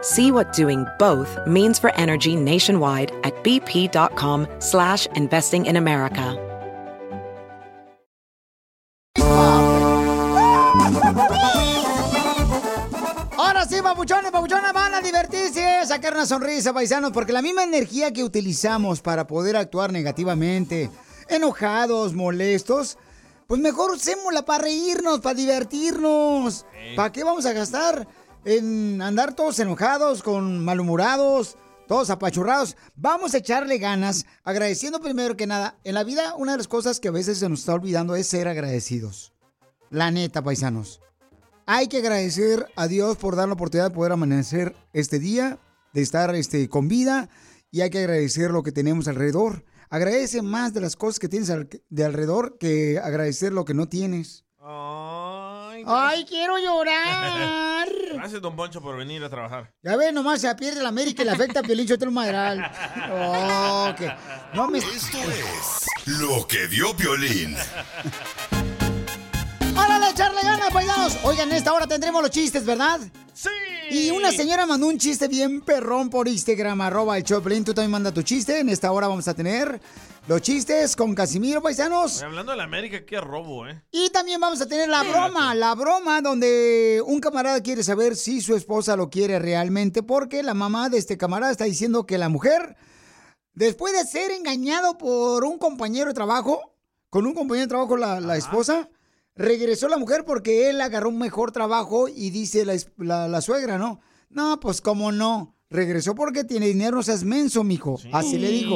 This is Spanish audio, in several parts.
See what doing both means for energy nationwide at bp.com slash investing in America. Ahora sí, papuchones, papuchonas, van a divertirse, sacar una sonrisa, paisanos, porque la misma energía que utilizamos para poder actuar negativamente, enojados, molestos, pues mejor usémosla para reírnos, para divertirnos. ¿Para qué vamos a gastar en andar todos enojados, con malhumorados, todos apachurrados? Vamos a echarle ganas, agradeciendo primero que nada. En la vida, una de las cosas que a veces se nos está olvidando es ser agradecidos. La neta, paisanos. Hay que agradecer a Dios por dar la oportunidad de poder amanecer este día, de estar este, con vida, y hay que agradecer lo que tenemos alrededor. Agradece más de las cosas que tienes de alrededor que agradecer lo que no tienes. Ay, quiero llorar. Gracias, don Poncho, por venir a trabajar. Ya ves, nomás se pierde la América y le afecta a Piolín Sotelo Madral. Oh, que- No me... Esto es lo que vio Piolín. ¡Hora de echarle ganas, paisanos! Oigan, en esta hora tendremos los chistes, ¿verdad? ¡Sí! Y una señora mandó un chiste bien perrón por Instagram, arroba el Choplin. Tú también manda tu chiste. En esta hora vamos a tener los chistes con Casimiro, paisanos. Hablando de la América, qué robo, ¿eh? Y también vamos a tener la broma, la broma donde un camarada quiere saber si su esposa lo quiere realmente, porque la mamá de este camarada está diciendo que la mujer, después de ser engañado por un compañero de trabajo, con un compañero de trabajo la, la esposa, regresó la mujer porque él agarró un mejor trabajo y dice la, es- la- la suegra, ¿no? No, pues cómo no. Regresó porque tiene dinero, no seas menso, mijo. Así le dijo.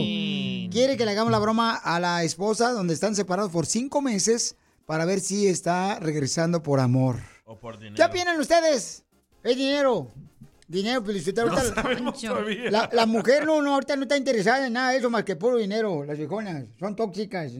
Quiere que le hagamos la broma a la esposa donde están separados por cinco meses para ver si está regresando por amor. O por dinero. ¿Qué opinan ustedes? Es dinero. Dinero, felicitado. No sabemos todavía. La, la mujer no, no, ahorita no está interesada en nada de eso más que puro dinero. Las viejonas son tóxicas.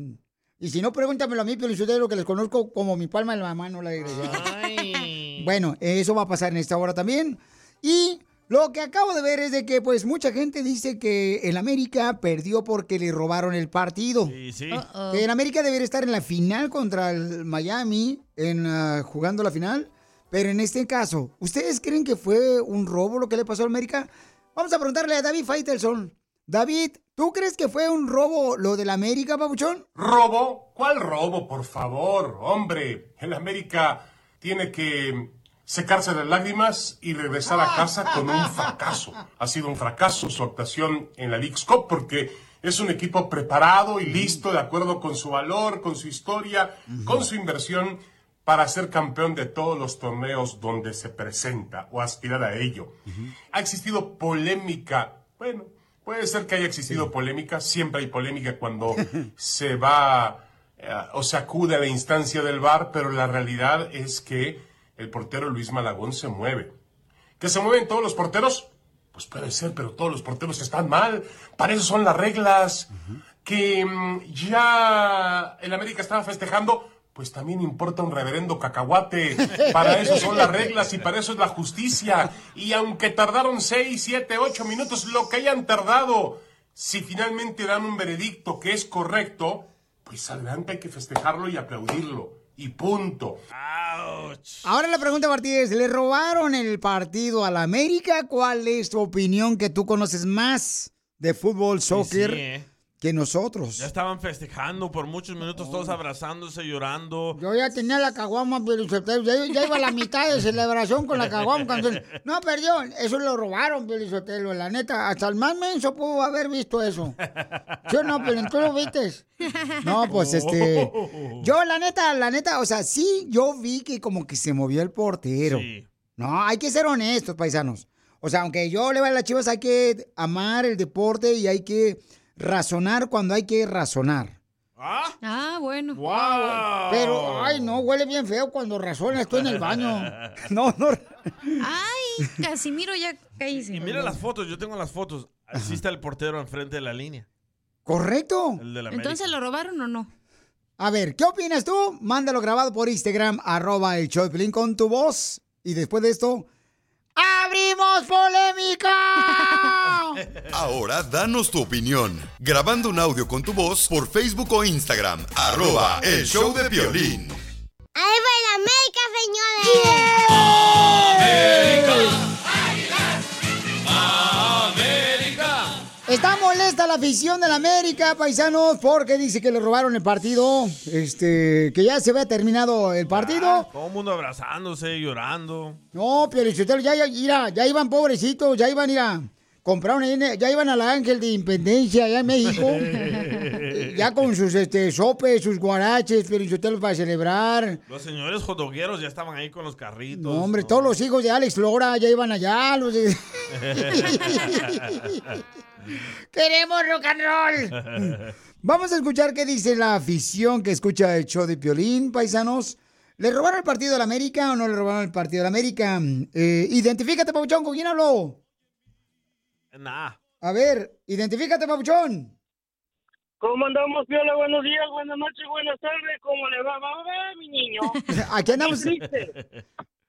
Y si no, pregúntamelo a mí, lo que les conozco como mi palma de la mano, la desgraciada. Bueno, eso va a pasar en esta hora también. Y lo que acabo de ver es de que, pues, mucha gente dice que el América perdió porque le robaron el partido. Sí, sí. Que en América debería estar en la final contra el Miami, en ah, jugando la final. Pero en este caso, ¿ustedes creen que fue un robo lo que le pasó a América? Vamos a preguntarle a David Faitelson. David, ¿tú crees que fue un robo lo del América, papuchón? ¿Robo? ¿Cuál robo, por favor? Hombre, el América tiene que secarse las lágrimas y regresar a casa con un fracaso. Ha sido un fracaso su actuación en la League's Cup porque es un equipo preparado y listo, de acuerdo con su valor, con su historia, con su inversión, para ser campeón de todos los torneos donde se presenta o aspirar a ello. Ha existido polémica, bueno, puede ser que haya existido polémica, siempre hay polémica cuando se va eh, o se acude a la instancia del VAR, pero la realidad es que el portero Luis Malagón se mueve. ¿Que se mueven todos los porteros? Pues puede ser, pero todos los porteros están mal. Para eso son las reglas. Que mm, ya el América estaba festejando, pues también importa un reverendo cacahuate. Para eso son las reglas y para eso es la justicia. Y aunque tardaron 6, 7, 8 minutos, lo que hayan tardado, si finalmente dan un veredicto que es correcto, pues adelante hay que festejarlo y aplaudirlo. Y punto. Ahora la pregunta, Martínez, ¿le robaron el partido a la América? ¿Cuál es tu opinión que tú conoces más de fútbol, soccer? sí, ¿eh? Que nosotros. Ya estaban festejando por muchos minutos, todos abrazándose, llorando. Yo ya tenía la caguama, Piolizotelo. Ya, ya iba a la mitad de celebración con la caguama. cuando- No, perdió. Eso lo robaron, Piolizotelo. La neta, hasta el más menso pudo haber visto eso. ¿Sí o no? Pero tú lo viste. No, pues este. Yo, la neta, la neta, o sea, sí, yo vi que como que se movió el portero. No, hay que ser honestos, paisanos. O sea, aunque yo le vaya a las chivas, hay que amar el deporte y hay que razonar cuando hay que razonar. Ah, bueno. Pero, ay, no, huele bien feo cuando razonas tú en el baño. No, no. Ay, Casimiro, ya cállese. Y mira las fotos, yo tengo las fotos. Así está el portero enfrente de la línea. ¿Correcto? El de la. Entonces, ¿lo robaron o no? A ver, ¿qué opinas tú? Mándalo grabado por Instagram, arroba el show de Piolín con tu voz. Y después de esto, ¡abrimos polémica! Ahora danos tu opinión. Grabando un audio con tu voz por Facebook o Instagram. Arroba el show de violín. ¡Ahí va el América, Está molesta la afición de la América, paisanos, porque dice que le robaron el partido. Este, que ya se había terminado el partido. Todo el mundo abrazándose, llorando. No, Piolichotelo, ya, ya, mira, ya iban pobrecitos, ya iban, mira, compraron, ya iban a la Ángel de Independencia allá en México. ya con sus este, sopes, sus guaraches, Piolichotelo, para celebrar. Los señores jodogueros ya estaban ahí con los carritos. No, hombre, todos los hijos de Alex Lora ya iban allá. Los ¡Queremos rock and roll! Vamos a escuchar qué dice la afición que escucha el show de Piolín, paisanos. ¿Le robaron el partido de la América o no le robaron el partido de la América? Eh, identifícate, Pabuchón, ¿con quién habló? Nah. A ver, identifícate, Pabuchón. ¿Cómo andamos, Piola? Buenos días, buenas noches, buenas tardes. ¿Cómo le va? ¿Va va, mi niño? Aquí andamos.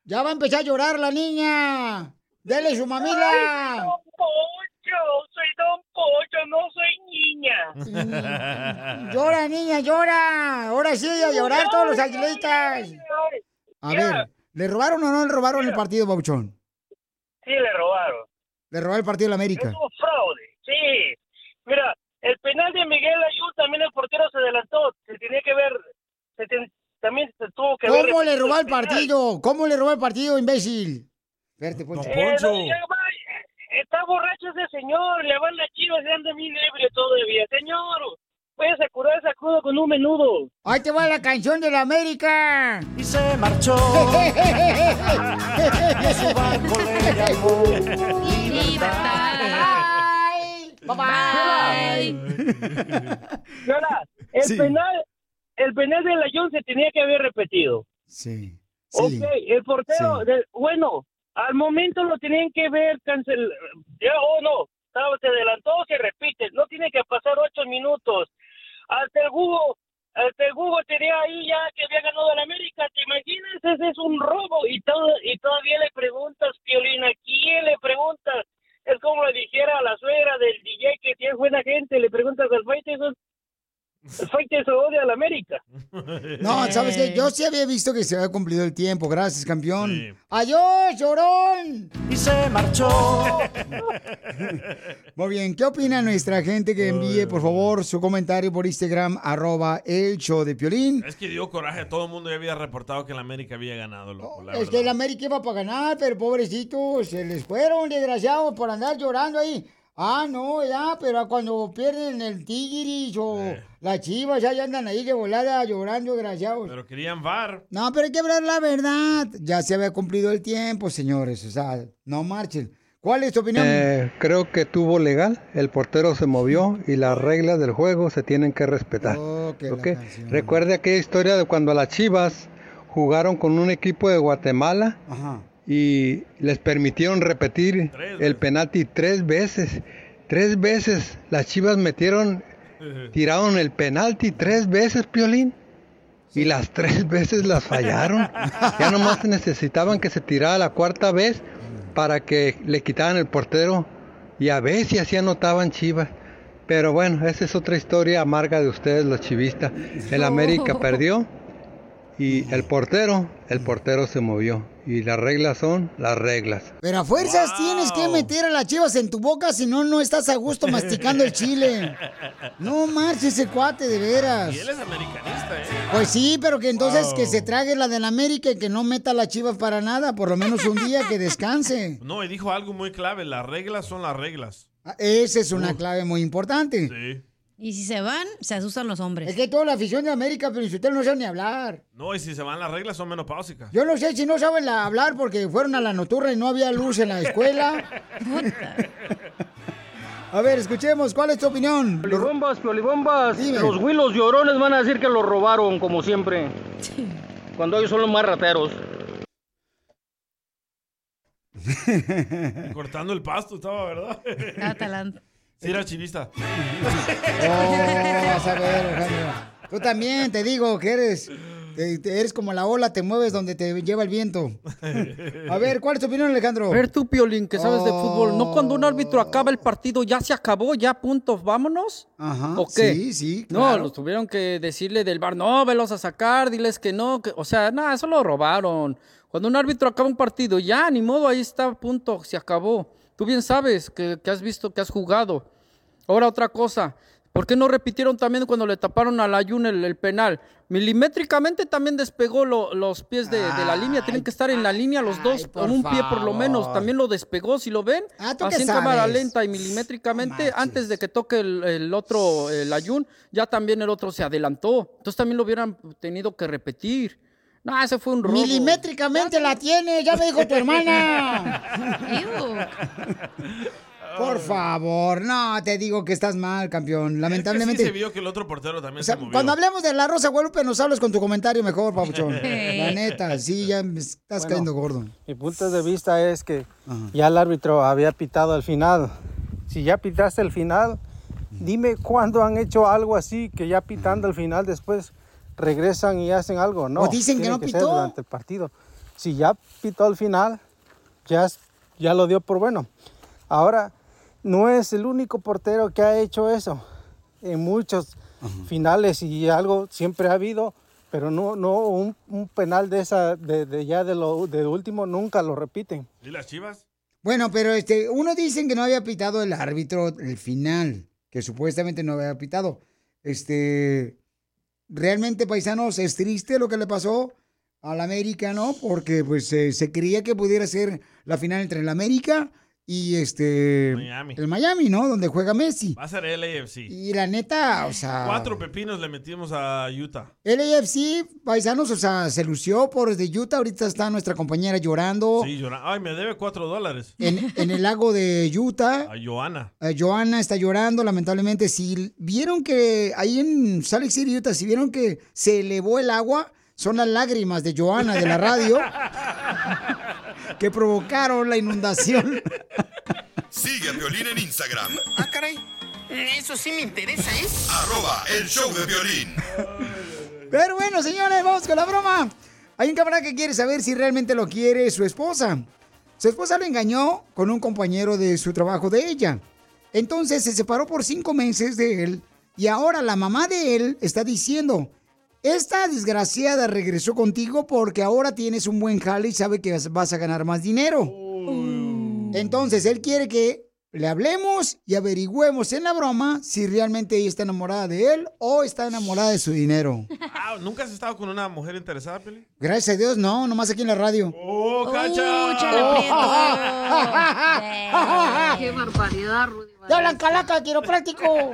Ya va a empezar a llorar la niña. Dele su Ay, mamila. Pocho, soy Don Pocho, no soy niña. Llora, niña, llora. Ahora sí, a llorar todos los aguilistas. A ver, ¿le robaron o no le robaron el partido, Pabuchón? Sí, le robaron. Le robaron el partido de la América. Es un fraude, sí. Mira, el penal de Miguel Ayú también el portero se adelantó. Se tenía que ver, se ten- también se tuvo que ver. ¿Cómo le robó el partido? ¿Cómo le robó el partido, imbécil? Poncho. Eh, no, ya va, eh, está borracho ese señor, le van las chivas y anda bien ebrio todavía. Señor, puedes a curar ese crudo con un menudo. Ahí te va la canción de la América. Y se marchó. Y su barco le llamó Bye Viola, el Sí. penal, el penal de la John se tenía que haber repetido. Sí. Ok, el portero, de- bueno, al momento lo tenían que ver cancel, ya o no, estaba- se adelantó, se repite, no tiene que pasar ocho minutos. Hasta el Hugo, hasta el Hugo tenía ahí ya que había ganado el América, ¿te imaginas? Ese es un robo y todo, y todavía le preguntas, Piolina, ¿a quién le preguntas? Es como le dijera a la suegra del DJ que tiene buena gente, le preguntas al Faitelson, el Faitelson odia al América. No, ¿sabes qué? Yo sí había visto que se había cumplido el tiempo. Gracias, campeón. ¡Adiós, llorón! Y se marchó. Muy bien, ¿qué opina nuestra gente que envíe, por favor, su comentario por Instagram, arroba el show de Piolín? Es que dio coraje, todo el mundo ya había reportado que el América había ganado, loco. la Es verdad. que el América iba para ganar, pero pobrecitos, se les fueron, desgraciados, por andar llorando ahí. Ah, no, ya, pero cuando pierden el Tigris o las chivas, ya, ya andan ahí de volada llorando, desgraciados. Pero querían VAR. No, pero hay que hablar la verdad. Ya se había cumplido el tiempo, señores. O sea, no marchen. ¿Cuál es tu opinión? Eh, creo que tuvo legal, el portero se movió y las reglas del juego se tienen que respetar. Oh, ¿ok? Recuerde aquella historia de cuando las Chivas jugaron con un equipo de Guatemala y les permitieron repetir el penalti tres veces. Tres veces las Chivas metieron, tiraron el penalti tres veces, Piolín. Y las tres veces las fallaron. Ya nomás necesitaban que se tirara la cuarta vez para que le quitaran el portero. Y a ver si así anotaban Chivas. Pero bueno, esa es otra historia amarga de ustedes los chivistas. El América perdió y el portero, el portero se movió. Y las reglas son las reglas. Pero a fuerzas tienes que meter a las chivas en tu boca, si no, no estás a gusto masticando el chile. No marches ese cuate, de veras. Y él es americanista, ¿eh? Pues sí, pero que entonces Wow. que se trague la del América y que no meta a las chivas para nada, por lo menos un día que descanse. No, y dijo algo muy clave. Las reglas son las reglas. Ah, Esa es una clave muy importante. Sí. Y si se van, se asustan los hombres. Es que toda la afición de América, pero usted no sabe ni hablar. No, y si se van las reglas son menopáusicas. Yo no sé si no saben la- hablar porque fueron a la nocturna y no había luz en la escuela. A ver, escuchemos, ¿cuál es tu opinión? Piolibombas, piolibombas. Dime. Los huilos llorones van a decir que lo robaron, como siempre. Cuando ellos son los más rateros. Cortando el pasto estaba, ¿verdad? Catalán. Sí, era chivista. Oh, vas a ver, Alejandro. Tú también, te digo que eres, te- te- eres como la ola, te mueves donde te lleva el viento. A ver, ¿cuál es tu opinión, Alejandro? A ver tú, Piolín, que sabes de Oh. fútbol, ¿no cuando un árbitro acaba el partido ya se acabó, ya punto, vámonos? Ajá, ¿O qué? sí, sí, No, claro. los tuvieron que decirle del bar, no, velos a sacar, diles que no, que, o sea, nada, eso lo robaron. Cuando un árbitro acaba un partido, ya, ni modo, ahí está, punto, se acabó. Tú bien sabes que, que has visto, que has jugado. Ahora otra cosa, ¿por qué no repitieron también cuando le taparon al Ayun el, el penal? Milimétricamente también despegó lo- los pies de, de la línea, tienen que estar en la línea los dos, por con un pie por lo menos, también lo despegó, si lo ven, Ah, ¿tú así en cámara lenta y milimétricamente, antes de que toque el, el otro, el Ayun, ya también el otro se adelantó, entonces también lo hubieran tenido que repetir. No, ese fue un robo. Milimétricamente la tiene, ya me dijo tu hermana. Por favor, no, te digo que estás mal, campeón. Es Lamentablemente. que sí se vio que el otro portero también O sea, se movió. cuando hablemos de la Rosa Guadalupe, nos hablas con tu comentario mejor, papuchón. La neta, sí, ya me estás Bueno. cayendo gordo. Mi punto de vista es que ya el árbitro había pitado al final. Si ya pitaste el final, dime cuándo han hecho algo así que ya pitando al final después regresan y hacen algo. No, O dicen que no pitó. durante el partido. Si ya pitó al final, ya, ya lo dio por bueno. Ahora, no es el único portero que ha hecho eso. En muchos finales y algo siempre ha habido, pero no, no un, un penal de esa, de, de ya de lo de último nunca lo repiten. ¿Y las chivas? Bueno, pero este, uno dicen que no había pitado el árbitro el final, que supuestamente no había pitado. Este, realmente, paisanos, es triste lo que le pasó al América, ¿no? Porque pues eh, se creía que pudiera ser la final entre el América y este Miami. el Miami, ¿no? Donde juega Messi. Va a ser LAFC. Y la neta, o sea, Cuatro pepinos le metimos a Utah. LAFC, paisanos, o sea, se lució por desde Utah. Ahorita está nuestra compañera llorando Sí, llora- Ay, me debe cuatro dólares. en, en el lago de Utah. A Joana. Eh, Joana está llorando, lamentablemente. Si vieron que ahí en Salt Lake City, Utah, si vieron que se elevó el agua, son las lágrimas de Joana de la radio que provocaron la inundación. Sigue a Violín en Instagram, Ah, caray. Eso sí me interesa, ¿eh? arroba el show de violín. Pero bueno, señores, vamos con la broma. Hay un camarada que quiere saber si realmente lo quiere su esposa. Su esposa lo engañó con un compañero de su trabajo de ella. Entonces se separó por cinco meses de él y ahora la mamá de él está diciendo, esta desgraciada regresó contigo porque ahora tienes un buen jale y sabe que vas- a ganar más dinero. Entonces él quiere que le hablemos y averigüemos en la broma si realmente ella está enamorada de él o está enamorada de su dinero. Ah, ¿Nunca has estado con una mujer interesada, Peli? Gracias a Dios, no, nomás aquí en la radio. ¡Oh, cacha! ¡Qué barbaridad, Rudy! ¡Te hablan calaca, quiropráctico!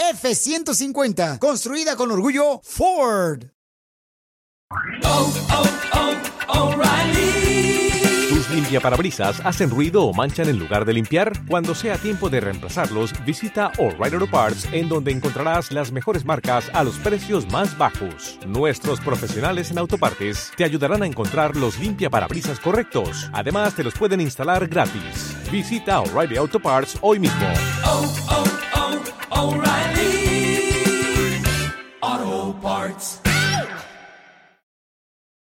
F-150, construida con orgullo Ford. Tus limpiaparabrisas hacen ruido o manchan en lugar de limpiar? Cuando sea tiempo de reemplazarlos, visita O'Reilly Auto Parts en donde encontrarás las mejores marcas a los precios más bajos. Nuestros profesionales en autopartes te ayudarán a encontrar los limpiaparabrisas correctos. Además, te los pueden instalar gratis. Visita O'Reilly Auto Parts hoy mismo. Parts.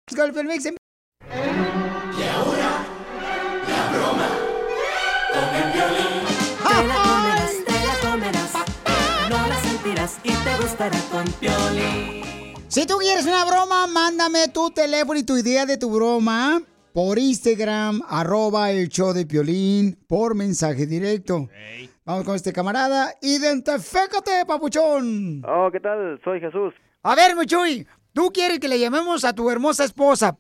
Y ahora, la broma con el violín. Te la comerás, te la comerás. No la sentirás y te gustará con Piolín. Si tú quieres una broma, mándame tu teléfono y tu idea de tu broma por Instagram, arroba el show de Piolín, por mensaje directo. Vamos con este camarada. Identifícate, papuchón. Oh, ¿qué tal? Soy Jesús. A ver, Michuy, tú quieres que le llamemos a tu hermosa esposa.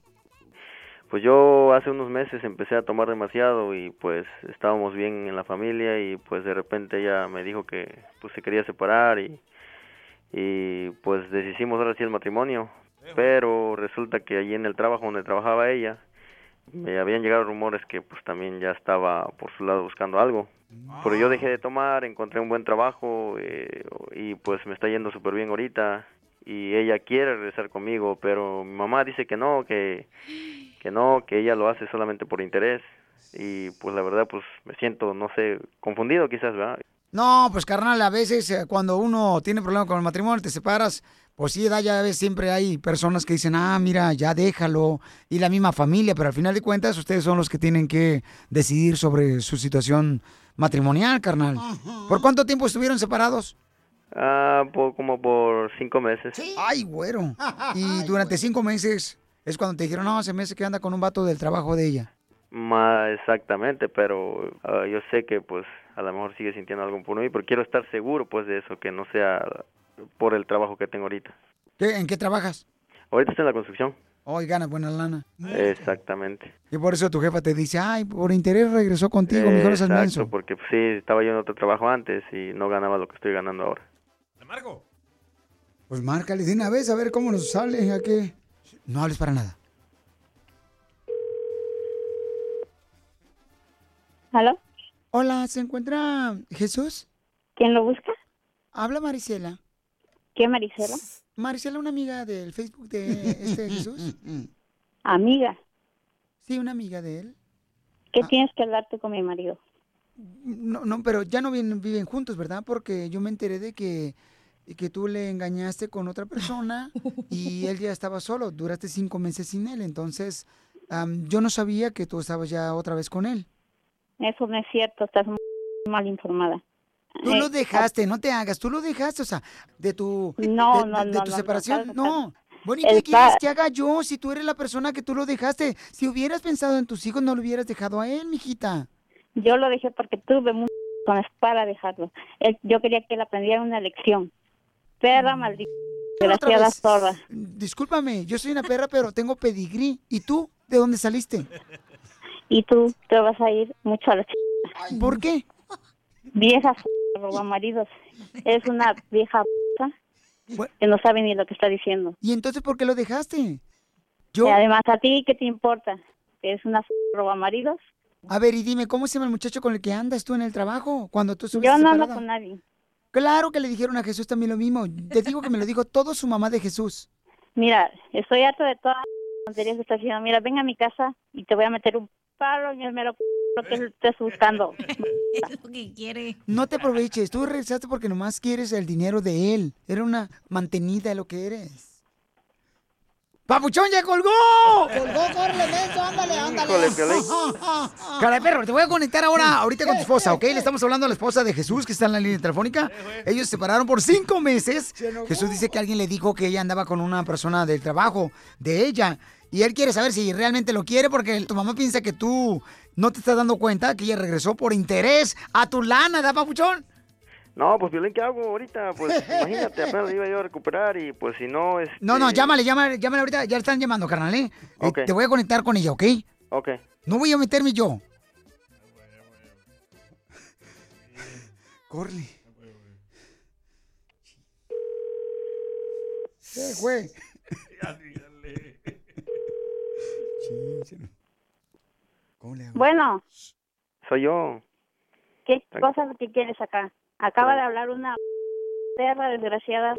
Pues yo hace unos meses empecé a tomar demasiado y pues estábamos bien en la familia y pues de repente ella me dijo que pues se quería separar y, y pues deshicimos ahora sí el matrimonio. Pero resulta que allí en el trabajo donde trabajaba ella me habían llegado rumores que pues también ya estaba por su lado buscando algo. Pero yo dejé de tomar, encontré un buen trabajo eh, y pues me está yendo súper bien ahorita y ella quiere regresar conmigo, pero mi mamá dice que no, que, que no, que ella lo hace solamente por interés y pues la verdad pues me siento, no sé, confundido quizás, ¿verdad? No, pues carnal, a veces eh, cuando uno tiene problemas con el matrimonio, te separas, pues sí, da, ya ves, siempre hay personas que dicen, ah, mira, ya déjalo, y la misma familia, pero al final de cuentas ustedes son los que tienen que decidir sobre su situación matrimonial, carnal. ¿Por cuánto tiempo estuvieron separados? Ah, por, como por cinco meses. Ay, güero. Y durante cinco meses es cuando te dijeron, no, se me hace que anda con un vato del trabajo de ella. Más exactamente, pero ah, yo sé que pues a lo mejor sigue sintiendo algo por mí, pero quiero estar seguro pues de eso, que no sea por el trabajo que tengo ahorita. ¿Qué- ¿En qué trabajas? Ahorita estoy en la construcción. Hoy ganas buena lana. Exactamente. Y por eso tu jefa te dice, ay, por interés regresó contigo, mejor seas Exacto, porque pues, sí, estaba yo en otro trabajo antes y no ganaba lo que estoy ganando ahora. Pues márcale de una vez a ver cómo nos sale, a qué. No hables para nada. ¿Aló? Hola, ¿se encuentra Jesús? ¿Quién lo busca? Habla Marisela. ¿Qué Marisela? Marisela, una amiga del Facebook de este Jesús. Amiga. Sí, una amiga de él. ¿Qué tienes que hablarte con mi marido? No, no, pero ya no viven, viven juntos, ¿verdad? Porque yo me enteré de que, que tú le engañaste con otra persona y él ya estaba solo. Duraste cinco meses sin él. Entonces, yo no sabía que tú estabas ya otra vez con él. Eso no es cierto, estás muy mal informada. Tú Eh, lo dejaste, no te hagas, tú lo dejaste, o sea, de tu, No, de, no, de- de no, tu no, separación, no. Bueno, ¿y qué quieres que haga yo si tú eres la persona que tú lo dejaste? Si hubieras pensado en tus hijos, no lo hubieras dejado a él, mijita. Yo lo dejé porque tuve muchas razones para dejarlo. Él- yo quería que él aprendiera una lección. Perra maldita, desgraciada vez, sorda. Discúlpame, yo soy una perra, pero tengo pedigrí. ¿Y tú? ¿De dónde saliste? Y tú te vas a ir mucho a la ch... ¿Por qué? Vieja roba maridos. Es una vieja que no sabe ni lo que está diciendo. ¿Y entonces por qué lo dejaste? Y además, ¿a ti qué te importa? ¿Que es una roba maridos? A ver, y dime, ¿cómo se llama el muchacho con el que andas tú en el trabajo cuando tú Yo no ando con nadie. Claro que le dijeron a Jesús también lo mismo. Te digo que me lo dijo todo su mamá de Jesús. Mira, estoy harta de todas las tonterías que estás haciendo. Mira, ven a mi casa y te voy a meter un palo en el mero lo que estés buscando. lo que quiere. No te aproveches, tú regresaste porque nomás quieres el dinero de él. Era una mantenida de lo que eres. ¡Papuchón ya colgó! ¡Colgó, córrele, menso! ¡Ándale, ándale! Híjole. Cara de perro, te voy a conectar ahora, ahorita con tu esposa, ¿ok? Le estamos hablando a la esposa de Jesús, que está en la línea telefónica. Ellos se separaron por cinco meses. Jesús dice que alguien le dijo que ella andaba con una persona del trabajo de ella. Y él quiere saber si realmente lo quiere porque tu mamá piensa que tú no te estás dando cuenta que ella regresó por interés a tu lana, ¿da, papuchón? No, pues Violín, ¿qué hago ahorita? Pues imagínate, apenas lo iba yo a recuperar y pues si no, este... No, no, llámale, llámale, llámale ahorita, ya le están llamando, carnal, ¿eh? Eh, Ok. Te voy a conectar con ella, ¿ok? Ok. No voy a meterme yo. Corre. ¿Qué fue? Bueno, Soy yo. ¿qué cosa es lo que quieres acá? Acaba de hablar una perra desgraciada.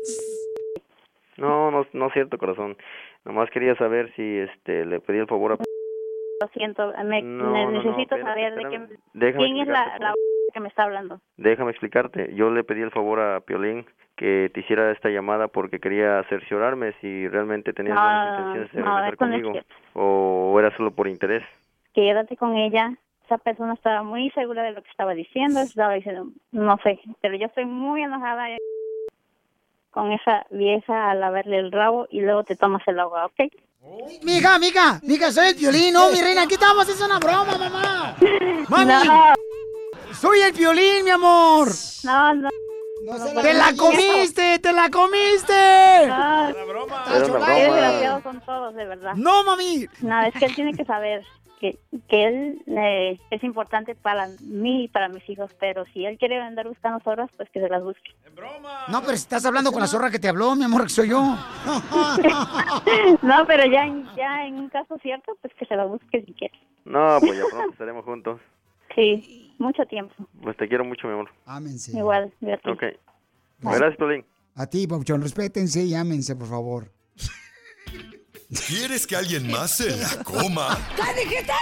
No, no, no es cierto, corazón. Nomás quería saber si este le pedí el favor a... Lo siento, me, No, me no, no, necesito espérame, saber de qué, quién es la, la que me está hablando. Déjame explicarte. Yo le pedí el favor a Piolín que te hiciera esta llamada porque quería cerciorarme si realmente tenías buenas intenciones de no, regresar conmigo o era solo por interés. Quédate con ella. Esa persona estaba muy segura de lo que estaba diciendo. Estaba diciendo, no sé, pero yo estoy muy enojada con esa vieja al haberle el rabo y luego te tomas el agua, ¿ok? Mija, mija, mija, soy el violín, no, mi reina, aquí estamos, es una broma, mamá. Mami, No. soy el violín, mi amor. No, no. ¡Te la comiste! ¡Te la comiste! Era broma. Qué desgraciados son todos, de verdad. No, mami. No, es que él tiene que saber que, que él eh, es importante para mí y para mis hijos, pero si él quiere andar buscando zorras, pues que se las busque. No, pero si estás hablando con la zorra que te habló, mi amor, que soy yo. no, pero ya en, ya en un caso cierto, pues que se las busque si quiere. No, pues ya pronto estaremos juntos. Sí, mucho tiempo. Pues te quiero mucho, mi amor. Ámense. Igual, gracias. Ok. Gracias, Piolín. A ti, Papuchón, respétense y ámense, por favor. ¿Quieres que alguien más se la coma? ¿Qué dijiste?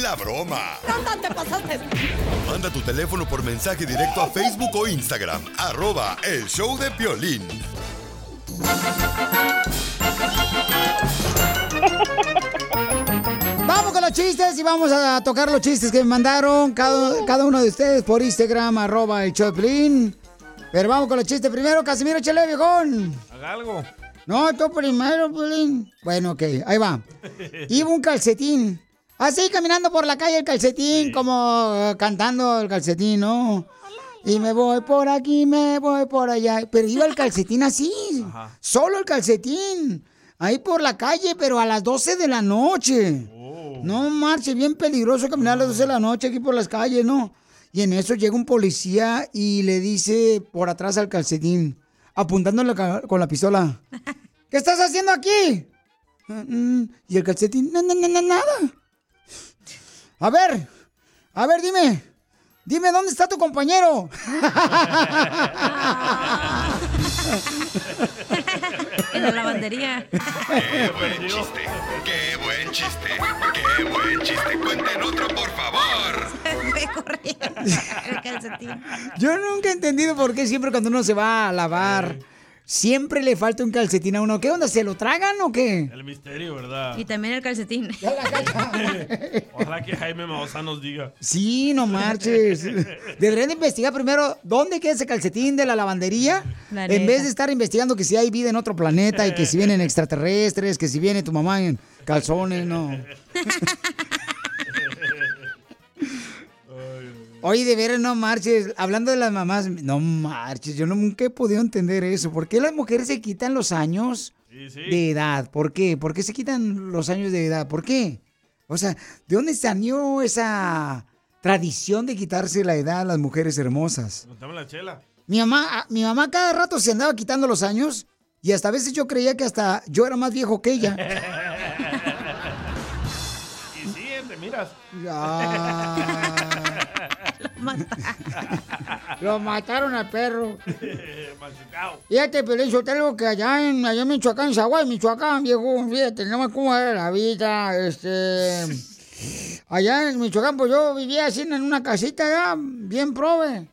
La broma. No, te pasaste. Manda tu teléfono por mensaje directo a Facebook o Instagram. Arroba el show de Piolín. Vamos con los chistes y vamos a tocar los chistes que me mandaron cada, cada uno de ustedes por Instagram, arroba el Choplin. Pero vamos con los chistes primero, Casimiro Chele, viejón. Haga algo. No, tú primero, Piolín. Bueno, ok, ahí va. Iba un calcetín. Así caminando por la calle el calcetín, como eh, cantando el calcetín, ¿no? Y me voy por aquí, me voy por allá. Pero iba el calcetín así, solo el calcetín. Ahí por la calle, pero a las 12 de la noche. No marche, bien peligroso caminar a las 12 de la noche aquí por las calles, ¿no? Y en eso llega un policía y le dice por atrás al calcetín, apuntándole con la pistola. ¿Qué estás haciendo aquí? Y el calcetín, "No, no, no, no, nada. A ver, a ver, dime. Dime, ¿dónde está tu compañero? En la lavandería. ¡Qué buen chiste! ¡Qué buen chiste! ¡Qué buen chiste! ¡Cuenten otro, por favor! El calcetín. Yo nunca he entendido por qué siempre cuando uno se va a lavar, siempre le falta un calcetín a uno. ¿Qué onda? ¿Se lo tragan o qué? El misterio, ¿verdad? Y también el calcetín. Ojalá que Jaime Maussan nos diga. Sí, no marches. Deberían de investigar primero dónde queda ese calcetín de la lavandería. La en vez de estar investigando que si hay vida en otro planeta y que si vienen extraterrestres, que si viene tu mamá en calzones, no. Oye, de veras, no marches. Hablando de las mamás, no marches. Yo nunca he podido entender eso. ¿Por qué las mujeres se quitan los años de edad? ¿Por qué? ¿Por qué se quitan los años de edad? ¿Por qué? O sea, ¿de dónde salió esa tradición de quitarse la edad a las mujeres hermosas? Contame la chela. Mi mamá, mi mamá cada rato se andaba quitando los años y hasta a veces yo creía que hasta yo era más viejo que ella. y sí, te miras. Lo mataron al perro. Fíjate, pero eso algo que allá en, allá en Michoacán, en Zaguay, Michoacán, viejo, fíjate, no más cómo era la vida, este... Allá en Michoacán, pues yo vivía así en una casita ya, bien prove.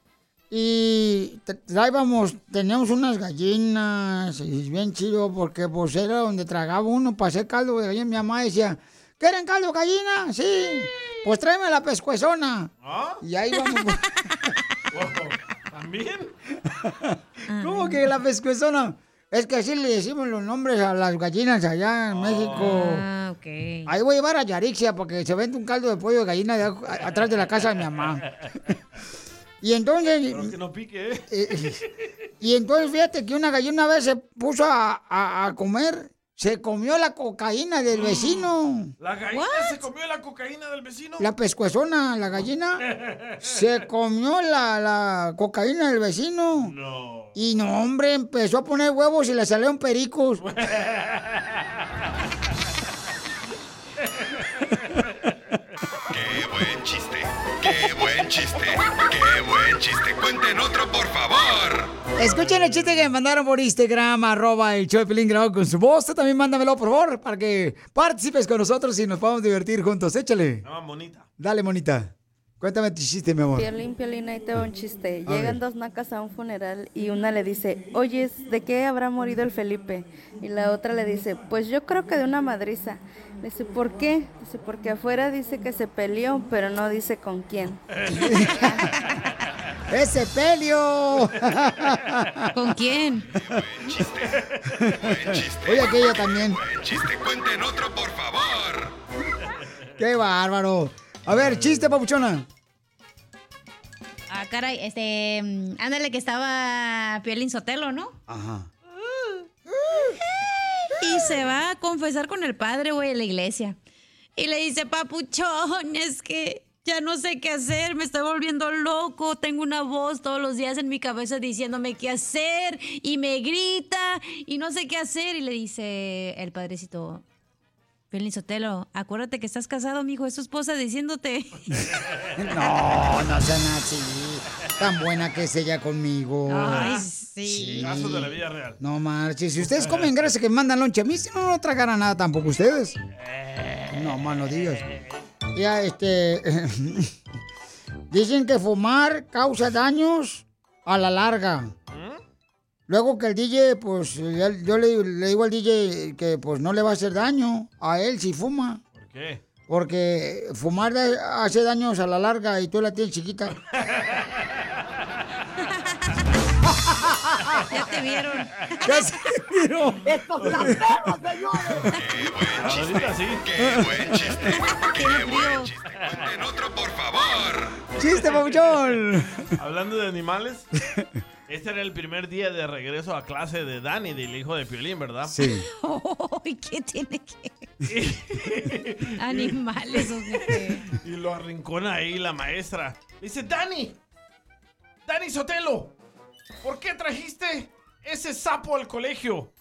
Y traíamos, teníamos unas gallinas, y bien chido, porque pues era donde tragaba uno para hacer caldo de gallina. Mi mamá decía, ¿quieren caldo gallina? Sí, pues tráeme la pescuezona. Y ahí vamos. ¿También? ¿Cómo que la pescuezona? Es que así le decimos los nombres a las gallinas allá en México. Ah, ok. Ahí voy a llevar a Yarixia porque se vende un caldo de pollo de gallina de atrás de la casa de mi mamá. Y entonces, Pero que no pique, ¿eh? eh, y entonces fíjate que una gallina una vez se puso a, a- a comer, se comió la cocaína del vecino. ¿La gallina se comió la cocaína del vecino? La pescuezona, la gallina, se comió la, la cocaína del vecino. No. Y no, hombre, empezó a poner huevos y le salieron pericos. ¡Qué buen chiste! ¡Qué buen chiste! ¡Cuenten otro, por favor! Escuchen el chiste que me mandaron por Instagram, arroba el show grabado con su voz. Tú también mándamelo, por favor, para que participes con nosotros y nos podamos divertir juntos. Échale. Llama bonita. Dale, monita. Cuéntame tu chiste, mi amor. Piolín, Piolín, ahí te va un chiste. A Llegan ver. dos nacas a un funeral y una le dice, oye, ¿de qué habrá morido el Felipe? Y la otra le dice, pues yo creo que de una madriza. Le dice, ¿por qué? Dice, porque afuera dice que se peleó, pero no dice con quién. ¡Ese pelio! ¿Con quién? Oye, aquella también. Buen chiste, cuenten otro, por favor. ¡Qué bárbaro! A ver, chiste, papuchona. Ah, caray, este. mm, Ándale, que estaba Piolín Sotelo, ¿no? Ajá. Y se va a confesar con el padre, güey, en la iglesia. Y le dice, papuchón, es que ya no sé qué hacer, me estoy volviendo loco, tengo una voz todos los días en mi cabeza diciéndome qué hacer y me grita y no sé qué hacer. Y le dice el padrecito, Piolín Sotelo, acuérdate que estás casado, mijo, es tu esposa diciéndote. No, no sean así. Tan buena que es ella conmigo. Ay, sí. Caso de la vida real. No marches. Si ustedes comen grasa que me mandan lonche, a mí si no, no tragarán nada tampoco ustedes. No, más no digas. Ya, este. Dicen que fumar causa daños a la larga. Luego que el DJ, pues yo le, le digo al DJ que pues no le va a hacer daño a él si fuma. ¿Por qué? Porque fumar da- hace daños a la larga y tú la tienes chiquita. ya te vieron. Ya se vieron. ¡Estos perros, señores! Ahorita sí. ¡Qué buen chiste! ¡Qué buen chiste! Cuenten otro, por favor. ¡Chiste, papuchón! Hablando de animales, este era el primer día de regreso a clase de Dani, del hijo de Piolín, ¿verdad? Sí. Ay, ¿Qué tiene que Animales, o Y lo arrincona ahí la maestra. Dice, Dani, Dani Sotelo, ¿por qué trajiste ese sapo al colegio?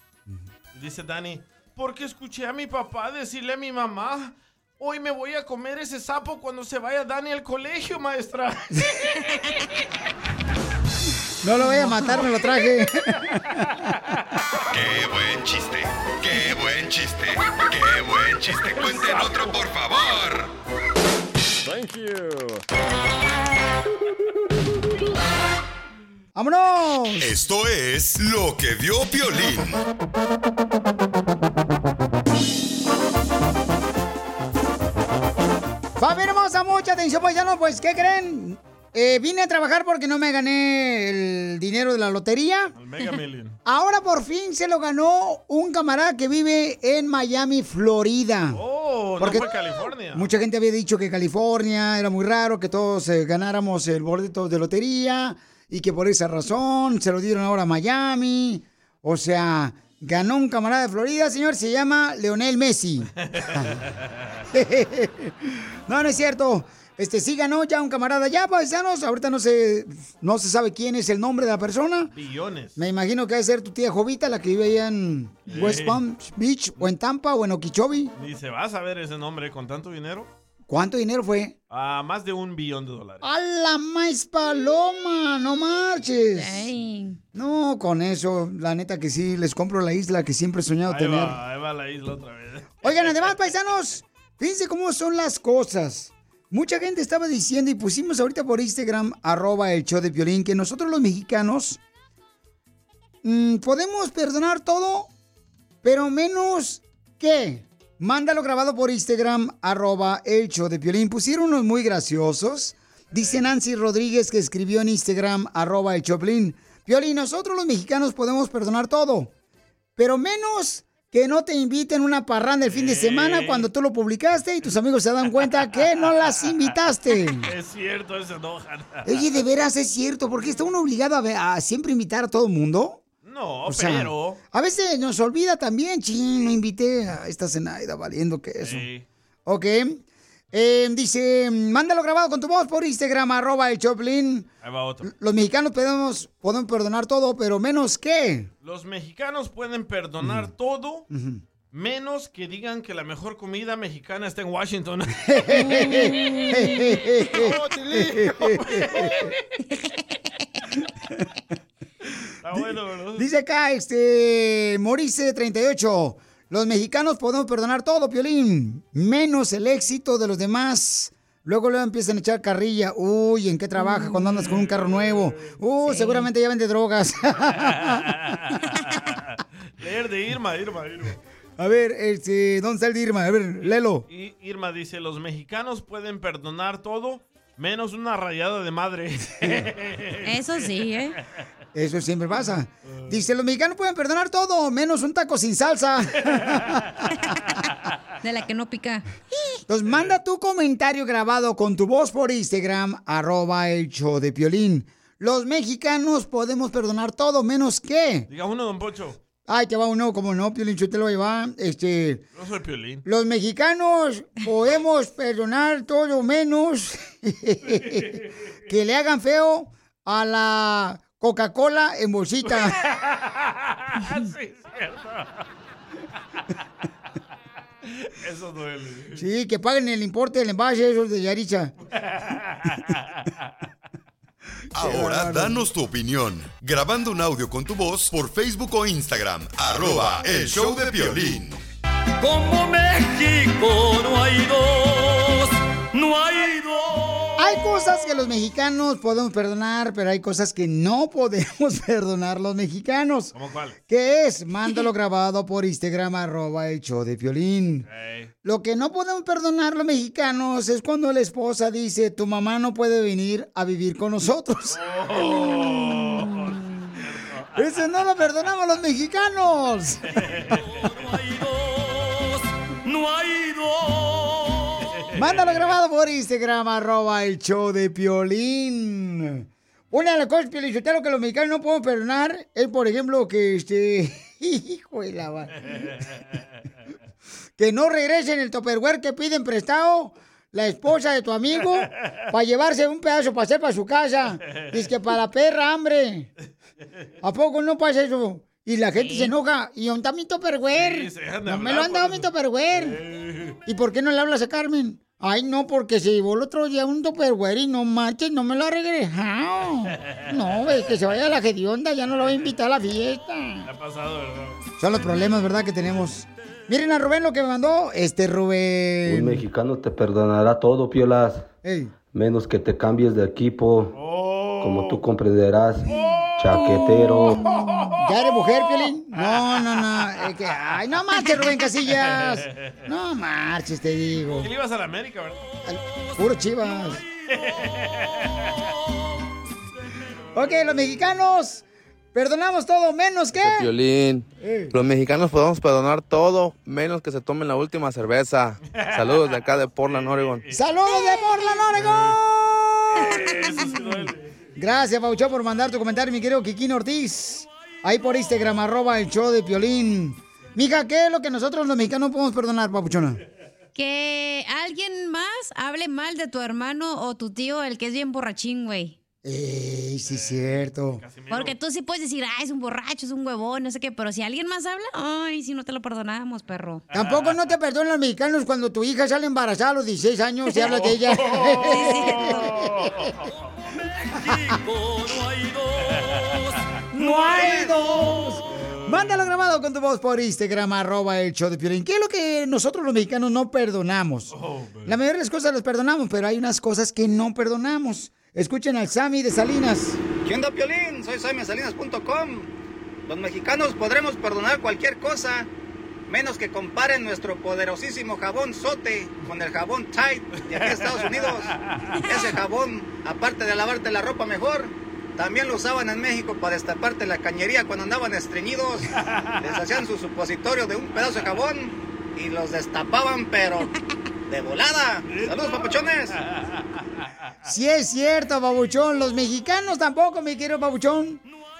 Y dice Dani, porque escuché a mi papá decirle a mi mamá, hoy me voy a comer ese sapo cuando se vaya Dani al colegio, maestra. No lo voy a matar, me lo traje. ¡Qué buen chiste! ¡Qué buen chiste! ¡Qué buen chiste! Cuenten otro, por favor. Thank you. ¡Vámonos! Esto es lo que vio Piolín. Familia hermosa, mucha atención, paisanos. Pues, ¿qué creen? Eh, vine a trabajar porque no me gané el dinero de la lotería. El Mega Million. Ahora por fin se lo ganó un camarada que vive en Miami, Florida. Oh, Porque no fue California. Mucha gente había dicho que California era muy raro, que todos eh, ganáramos el boleto de lotería y que por esa razón se lo dieron ahora a Miami. O sea, ganó un camarada de Florida, señor, se llama Leonel Messi. no, no es cierto. Este sí ganó ya un camarada ya, paisanos. Ahorita no se, no se sabe quién es el nombre de la persona. Billones. Me imagino que debe ser tu tía Jovita, la que vive allá en Sí. West Palm Beach, o en Tampa, o en Okeechobee. Ni se va a saber ese nombre con tanto dinero. ¿Cuánto dinero fue? A más de un billón de dólares. ¡A la maíz paloma! ¡No marches! No, con eso, la neta que sí, les compro la isla que siempre he soñado Ahí tener. va, ahí va la isla otra vez. Oigan, además, paisanos, fíjense cómo son las cosas. Mucha gente estaba diciendo y pusimos ahorita por Instagram, arroba el show de que nosotros los mexicanos mm, podemos perdonar todo, pero menos que. Mándalo grabado por Instagram, arroba el show de. Pusieron unos muy graciosos. Dice Nancy Rodríguez que escribió en Instagram, arroba el. Piolín, nosotros los mexicanos podemos perdonar todo, pero menos que no te inviten una parranda el fin de semana cuando tú lo publicaste y tus amigos se dan cuenta que no las invitaste. Es cierto, se enojan. Oye, de veras es cierto, porque está uno obligado a, siempre invitar a todo el mundo. No, O sea, pero. A veces nos olvida también, ching, no invité a esta Zenaida valiendo que eso. Sí. Ok. Eh, dice, mándalo grabado con tu voz por Instagram, arroba el Choplin. Ahí va otro. Los mexicanos podemos, podemos perdonar todo, pero menos que. Los mexicanos pueden perdonar todo, Menos que digan que la mejor comida mexicana está en Washington. Está bueno. Dice acá, este, Morice 38. Los mexicanos podemos perdonar todo, Piolín, menos el éxito de los demás. Luego luego empiezan a echar carrilla. Uy, ¿en qué trabaja cuando andas con un carro nuevo? Uh, seguramente ya vende drogas. Leer de Irma, Irma, Irma. a ver, este, ¿dónde está el de Irma? A ver, léelo. Y Irma dice, los mexicanos pueden perdonar todo menos una rayada de madre. Eso sí, ¿eh? Eso siempre pasa. Dice, los mexicanos pueden perdonar todo, menos un taco sin salsa. De la que no pica. Entonces, manda tu comentario grabado con tu voz por Instagram, arroba el show de Piolín. Los mexicanos podemos perdonar todo, menos que... Diga uno, don Pocho. Ay, te va uno, como no, Piolín, yo te lo lleva. Este... Yo soy Piolín. Los mexicanos podemos perdonar todo menos que le hagan feo a la Coca-Cola en bolsita. sí, es cierto. Eso duele. Sí, que paguen el importe del envase esos de Yaricha. Ahora danos tu opinión. Grabando un audio con tu voz por Facebook o Instagram. Arroba el show de violín. Como México no hay dos, no hay dos. Hay cosas que los mexicanos podemos perdonar, pero hay cosas que no podemos perdonar los mexicanos. ¿Cómo cuál? ¿Qué es? Mándalo grabado por Instagram, arroba el show de violín. Lo que no podemos perdonar los mexicanos es cuando la esposa dice, tu mamá no puede venir a vivir con nosotros. Ese no lo perdonamos los mexicanos. No hay dos. Mándalo grabado por Instagram, arroba el show de Piolín. Una de las cosas, Piolín, que los mexicanos no podemos perdonar es, por ejemplo, que este... Hijo de la... que no regresen el topperware que piden prestado la esposa de tu amigo para llevarse un pedazo para hacer para su casa. Dice que para la perra, hambre. ¿A poco no pasa eso? Y la gente se enoja. ¿Y dónde está mi topperware? Sí, no me lo han dado mi topperware. ¿Y por qué no le hablas a Carmen? Ay, no, porque se llevó el otro día un topperware y no manches, no me lo ha regresado. No, ve, que se vaya a la gedionda, ya no lo voy a invitar a la fiesta. Ha pasado, ¿verdad? Son los problemas, ¿verdad? Que tenemos. Miren a Rubén lo que me mandó. Este Un Rubén. mexicano te perdonará todo, Piolas. Ey. Menos que te cambies de equipo. Oh. Como tú comprenderás. Chaquetero. ¿Ya eres mujer, Piolín? No, no, no. es que- ay, no marches, Rubén Casillas. No marches, te digo. ¿Qué le ibas a la América, verdad? Puro chivas. Ok, los mexicanos perdonamos todo menos que. Violín. Eh. Los mexicanos podemos perdonar todo, menos que se tomen la última cerveza. Saludos de acá de Portland, Oregon. ¡Saludos de Portland, Oregon! Gracias, Paucho, por mandar tu comentario, mi querido Kikín Ortiz. Ahí por Instagram, arroba el show de Piolín. Mija, ¿qué es lo que nosotros los mexicanos podemos perdonar, papuchona? Que alguien más hable mal de tu hermano o tu tío, el que es bien borrachín, güey. Ey, sí es cierto. Porque tú sí puedes decir, ah, es un borracho, es un huevón, no sé qué, pero si alguien más habla, ay, si no te lo perdonamos, perro. Tampoco no te perdonan los mexicanos cuando tu hija sale embarazada a los 16 años y hablas de ella. No hay dos. Mándalo grabado con tu voz por Instagram, arroba el show de Piolín. ¿Qué es lo que nosotros los mexicanos no perdonamos? La mayoría de las cosas las perdonamos, pero hay unas cosas que no perdonamos. Escuchen al Sammy de Salinas. ¿Qué onda, Piolín? Soy SamySalinas.com. Los mexicanos podremos perdonar cualquier cosa, menos que comparen nuestro poderosísimo jabón Sote con el jabón Tide de aquí de Estados Unidos. Ese jabón, aparte de lavarte la ropa mejor, también lo usaban en México para destaparte la cañería cuando andaban estreñidos. Les hacían su supositorio de un pedazo de jabón y los destapaban, pero de volada. Saludos, papuchones. Sí es cierto, babuchón. Los mexicanos tampoco, mi querido babuchón.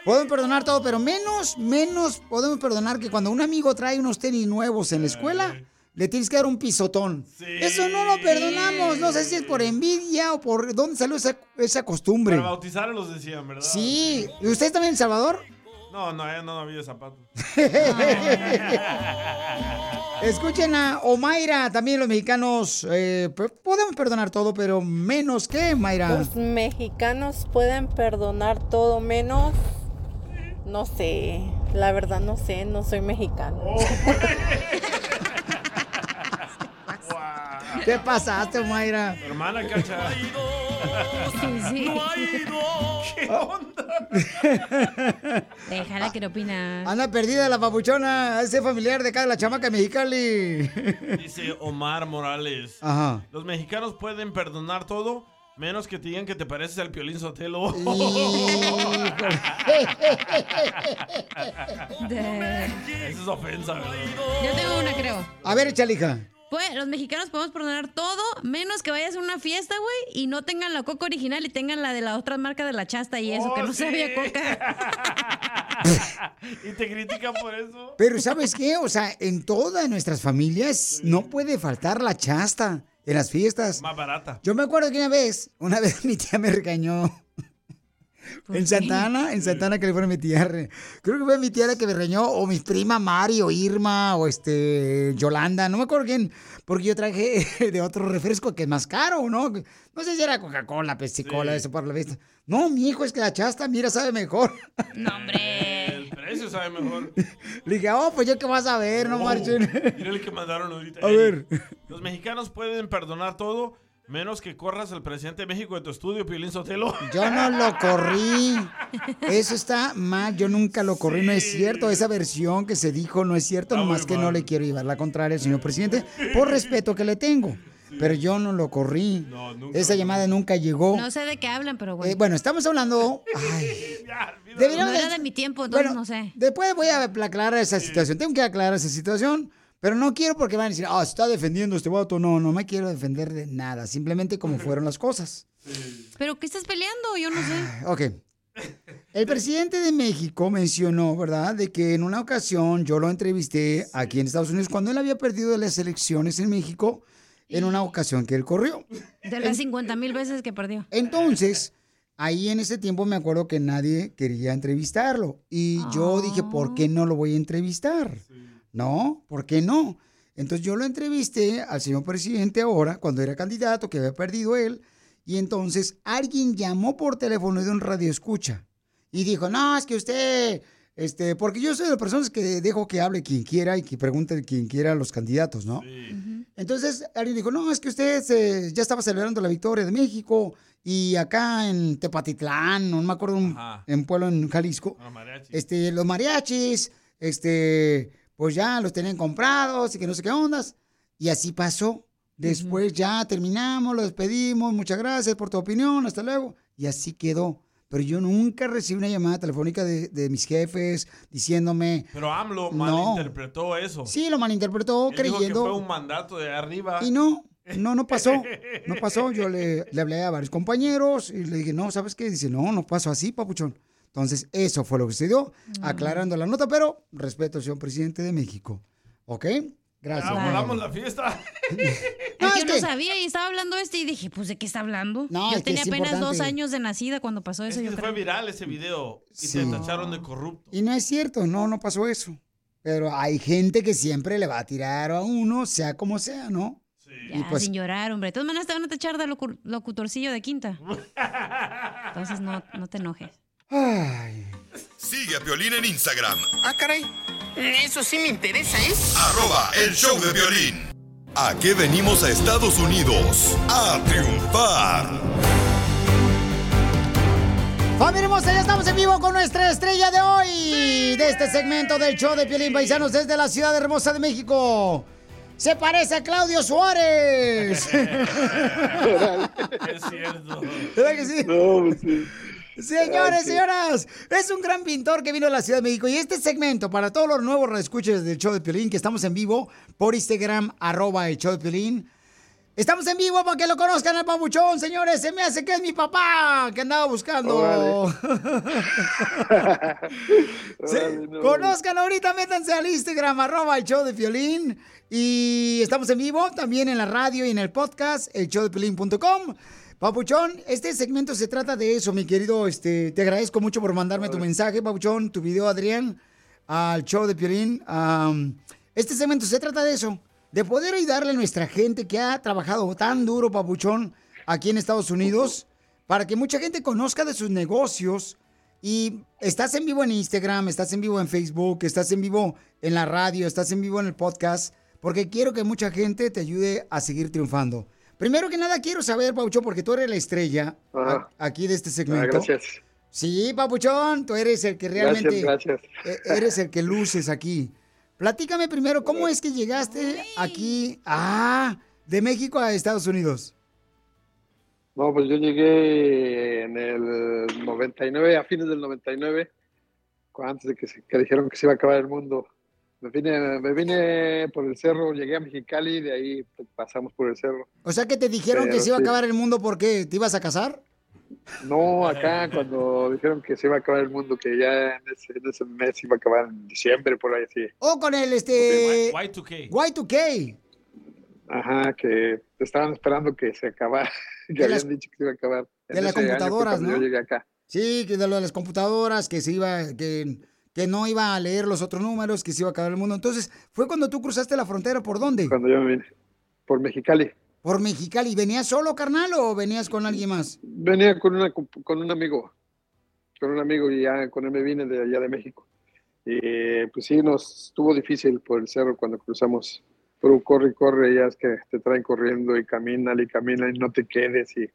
Podemos perdonar todo, pero menos, menos podemos perdonar que cuando un amigo trae unos tenis nuevos en la escuela, le tienes que dar un pisotón. Eso no lo perdonamos. No sé si es por envidia o por dónde salió esa, esa costumbre. Para bautizar los decían, ¿verdad? Sí. ¿Y usted también en El Salvador? No, no, ya no había zapatos. Escuchen a Omaira, también los mexicanos eh, p- podemos perdonar todo, pero menos que Mayra. Los mexicanos pueden perdonar todo menos, no sé, la verdad no sé, no soy mexicano. ¿Qué pasaste, Mayra? Hermana Cacha. sí. ¿Qué onda? Déjala que no opina. Anda perdida la papuchona, ese familiar de acá de la chamaca mexicali. Dice Omar Morales. Ajá. Los mexicanos pueden perdonar todo, menos que te digan que te pareces al Piolín Sotelo. Esa es ofensa, ¿verdad? Yo tengo una, creo. A ver, chalija. Pues los mexicanos podemos perdonar todo, menos que vayas a una fiesta, güey, y no tengan la coca original y tengan la de la otra marca de la chasta y eso, Oh, que no sí. sabía coca. y te critican por eso. Pero ¿sabes qué? O sea, en todas nuestras familias no puede faltar la chasta en las fiestas. Más barata. Yo me acuerdo que una vez, una vez mi tía me regañó. En Santana, en Santana, California, mi tía. re- Creo que fue mi tía la que me regañó, o mi prima Mari, o Irma, o este, Yolanda, no me acuerdo quién, porque yo traje de otro refresco que es más caro, ¿no? No sé si era Coca-Cola, Pepsi-Cola, eso para la fiesta. No, mi hijo, es que la chasta, mira, sabe mejor. No, hombre. El precio sabe mejor. Le dije, oh, pues yo qué vas a ver, no Oh, marchen. Mira el que mandaron ahorita. A ver. Los mexicanos pueden perdonar todo, menos que corras al presidente de México de tu estudio, Piolín Sotelo. Yo no lo corrí. Eso está mal. Yo nunca lo corrí. No es cierto. Esa versión que se dijo no es cierto. Nomás que no le quiero llevar la contraria al señor presidente por respeto que le tengo. Pero yo no lo corrí. Esa llamada nunca llegó. No sé de qué hablan, pero bueno. Eh, bueno, estamos hablando. Ay, no era de- de mi tiempo, entonces Bueno, no sé. Después voy a aclarar esa situación. Tengo que aclarar esa situación. Pero no quiero porque van a decir, ah, se está defendiendo este vato. No, no me quiero defender de nada. Simplemente como fueron las cosas. ¿Pero qué estás peleando? Yo no sé. Ok. El presidente de México mencionó, ¿verdad?, de que en una ocasión yo lo entrevisté aquí en Estados Unidos cuando él había perdido las elecciones en México, en una ocasión que él corrió. De las 50 mil veces que perdió. Entonces, ahí en ese tiempo me acuerdo que nadie quería entrevistarlo. Y yo dije, ¿por qué no lo voy a entrevistar? ¿No? ¿Por qué no? Entonces yo lo entrevisté al señor presidente ahora, cuando era candidato, que había perdido él. Y entonces alguien llamó por teléfono de un radio escucha y dijo, no, es que usted, este, porque yo soy de las personas que dejo que hable quien quiera y que pregunte quien quiera a los candidatos, ¿no? Entonces alguien dijo, no, es que usted eh, ya estaba celebrando la victoria de México y acá en Tepatitlán, no me acuerdo, un, en un pueblo en Jalisco, este, los mariachis, este, pues ya los tenían comprados y que no sé qué ondas. Y así pasó. Después ya terminamos, lo despedimos, muchas gracias por tu opinión, hasta luego. Y así quedó. Pero yo nunca recibí una llamada telefónica de, de mis jefes diciéndome, Pero AMLO No. malinterpretó eso. sí, lo malinterpretó Él dijo que creyendo. fue un mandato de arriba. Y no, no, no pasó. No pasó. Yo le, le hablé a varios compañeros y le dije, no, ¿sabes qué? Dice, no, no pasó así, papuchón. Entonces, eso fue lo que sucedió, aclarando la nota, pero respeto al señor presidente de México. ¿Ok? Gracias. Ya volamos la fiesta. Es que yo no sabía y estaba hablando este y dije, pues, ¿de qué está hablando? No, yo es tenía es apenas dos años de nacida cuando pasó Es eso. que yo se creo. fue viral ese video y Sí. te tacharon de corrupto. Y no es cierto, no, no pasó eso. Pero hay gente que siempre le va a tirar a uno, sea como sea, ¿no? Ya, Y pues, sin llorar, hombre. De todas maneras te van a tachar de locu- locutorcillo de quinta. Entonces no, no te enojes. Sigue a Piolín en Instagram, Ah, caray. Eso sí me interesa, ¿eh? arroba el show de violín. ¿A qué venimos a Estados Unidos? A triunfar. Familia hermosa, ya estamos en vivo con nuestra estrella de hoy, de este segmento del show de Piolín Paisanos desde la ciudad hermosa de México. Se parece a Claudio Suárez. Es cierto. ¿Verdad que sí? Señores, señoras, es un gran pintor que vino a la Ciudad de México y este segmento para todos los nuevos reescuches del show de Piolín, que estamos en vivo por Instagram, arroba el show de Piolín. Estamos en vivo para que lo conozcan al papuchón, señores. Se me hace que es mi papá que andaba buscando. Conozcan ahorita, métanse al Instagram, arroba el show de Piolín. Y estamos en vivo también en la radio y en el podcast, el. Papuchón, este segmento se trata de eso, mi querido. Este, te agradezco mucho por mandarme tu mensaje, Papuchón, tu video, Adrián, al show de Piolín. Este segmento se trata de eso, de poder ayudarle a nuestra gente que ha trabajado tan duro, papuchón, aquí en Estados Unidos, para que mucha gente conozca de sus negocios. Y estás en vivo en Instagram, estás en vivo en Facebook, estás en vivo en la radio, estás en vivo en el podcast, porque quiero que mucha gente te ayude a seguir triunfando. Primero que nada, quiero saber, Papuchón, porque tú eres la estrella Ajá. aquí de este Ah, segmento. gracias. Sí, Papuchón, tú eres el que realmente... Gracias, eh, Eres el que luces aquí. Platícame primero, ¿cómo es que llegaste aquí, ah, de México a Estados Unidos? No, pues yo llegué en el 99, a fines del 99, cu- antes de que, se, que dijeron que se iba a acabar el mundo. Me vine, me vine por el cerro, llegué a Mexicali, de ahí pasamos por el cerro. O sea que te dijeron que se iba a sí. acabar el mundo porque te ibas a casar. No, acá cuando dijeron que se iba a acabar el mundo, que ya en ese, en ese mes iba a acabar en diciembre, por ahí así. O con el este... Y2K. Y2K. Ajá, que estaban esperando que se acabara, que De habían las- dicho que se iba a acabar. En de las año computadoras, ¿no? Yo llegué acá. Sí, que de lo de las computadoras, que se iba, que, que no iba a leer los otros números, que se iba a acabar el mundo. Entonces, ¿fue cuando tú cruzaste la frontera por dónde? Cuando yo me vine, por Mexicali. Por Mexicali. ¿Venías solo, carnal, o venías con alguien más? Venía con, una, con un amigo, con un amigo y ya con él me vine de allá de México. Y pues sí, nos estuvo difícil por el cerro cuando cruzamos. Pero corre y corre, ya es que te traen corriendo y camina y camina y no te quedes. Y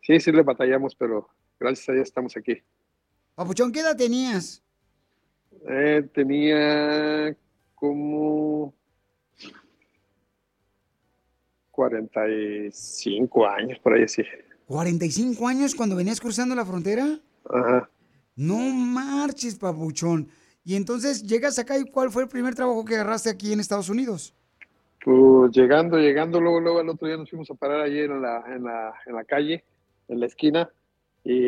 sí, sí le batallamos, pero gracias a Dios estamos aquí. Papuchón, ¿qué edad tenías? Eh, tenía como 45 años, por ahí sí. ¿45 años cuando venías cruzando la frontera? Ajá. No marches, papuchón. Y entonces llegas acá y ¿cuál fue el primer trabajo que agarraste aquí en Estados Unidos? Pues llegando, llegando, luego, luego el otro día nos fuimos a parar allí en la, en la, en la calle, en la esquina, y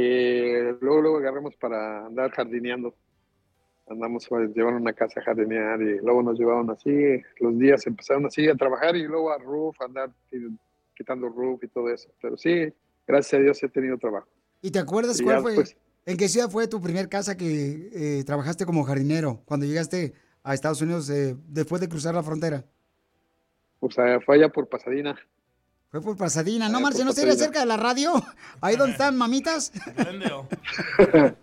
luego, luego agarramos para andar jardineando. Andamos a llevar una casa a jardinear y luego nos llevaron así, los días empezaron así a trabajar y luego a roof, a andar qui- quitando roof y todo eso. Pero sí, gracias a Dios he tenido trabajo. ¿Y te acuerdas Y cuál fue? después- ¿En qué ciudad fue tu primer casa que eh, trabajaste como jardinero cuando llegaste a Estados Unidos eh, después de cruzar la frontera? O sea, fue allá por Pasadena. Fue por Pasadena. No, Marce, ¿no sería cerca de la radio? Ahí donde están mamitas.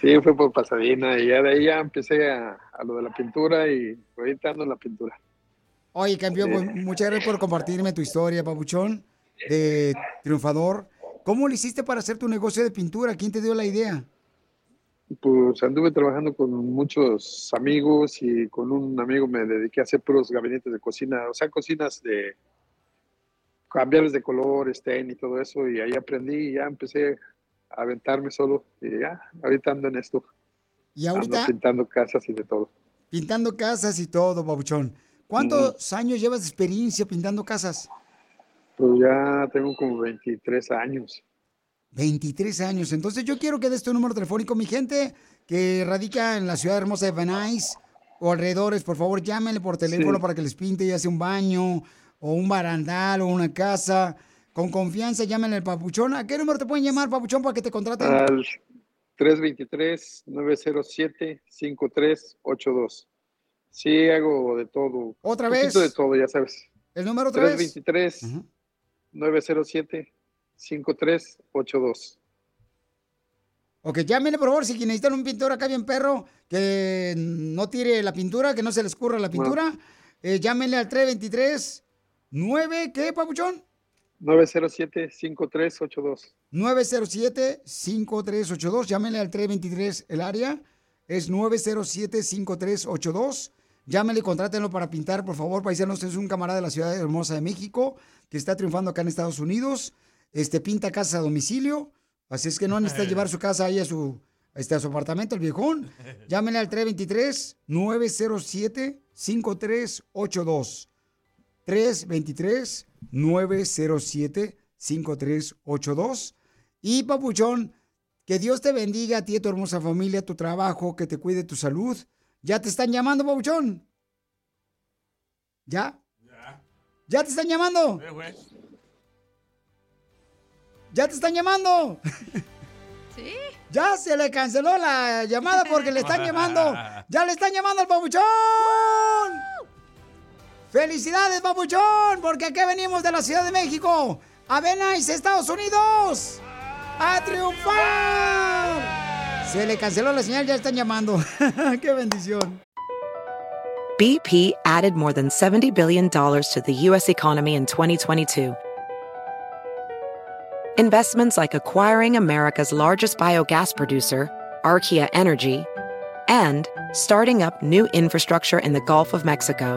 Sí, fue por Pasadena y ya de ahí ya empecé a, a lo de la pintura y ahorita ando en la pintura. Oye, campeón, pues, muchas gracias por compartirme tu historia, papuchón, de triunfador. ¿Cómo lo hiciste para hacer tu negocio de pintura? ¿Quién te dio la idea? Pues anduve trabajando con muchos amigos y con un amigo me dediqué a hacer puros gabinetes de cocina, o sea, cocinas de cambiarles de color, stain y todo eso, y ahí aprendí y ya empecé aventarme solo y ya, ahorita ando en esto. Y ahorita Ando pintando casas y de todo. pintando casas y todo, papuchón. ¿Cuántos años llevas de experiencia pintando casas? Pues ya tengo como 23 años. 23 años. Entonces yo quiero que des tu número telefónico, mi gente que radica en la ciudad hermosa de Nuys o alrededores. Por favor, llámenle por teléfono Sí. para que les pinte ya sea un baño o un barandal o una casa. Con confianza, llámenle al papuchón. ¿A qué número te pueden llamar, papuchón, para que te contraten? Al 323-907-5382. Sí, hago de todo. ¿Otra Un vez? de todo, ya sabes. ¿El número otra vez? 323-907-5382. Ok, llámenle, por favor, si necesitan un pintor acá bien perro, que no tire la pintura, que no se les escurra la pintura. Eh, llámenle al 323 9 ¿qué, papuchón? 907-5382. 907-5382. Llámenle al 323 el área. Es 907-5382. Llámenle, contrátenlo para pintar, por favor, paisanos. Es un camarada de la ciudad hermosa de México que está triunfando acá en Estados Unidos. Este pinta casas a domicilio. Así es que no necesita llevar su casa ahí a su, este, a su apartamento, el viejón. Llámenle al 323-907-5382. 323-907-5382. Y papuchón, que Dios te bendiga a ti, a tu hermosa familia, tu trabajo, que te cuide tu salud. ¿Ya te están llamando, papuchón? ¿Ya? ¿Ya te están llamando? ¿Ya te están llamando? Sí. Ya se le canceló la llamada porque le están llamando. ¡Ya le están llamando al papuchón! ¡Felicidades, papuchón! Porque aquí venimos de la Ciudad de México. A Venice, Estados Unidos. ¡A triunfar! Se le canceló la señal, ya están llamando. ¡Qué bendición! BP added more than $70 billion to the U.S. economy in 2022. Investments like acquiring America's largest biogas producer, Archaea Energy, and starting up new infrastructure in the Gulf of Mexico.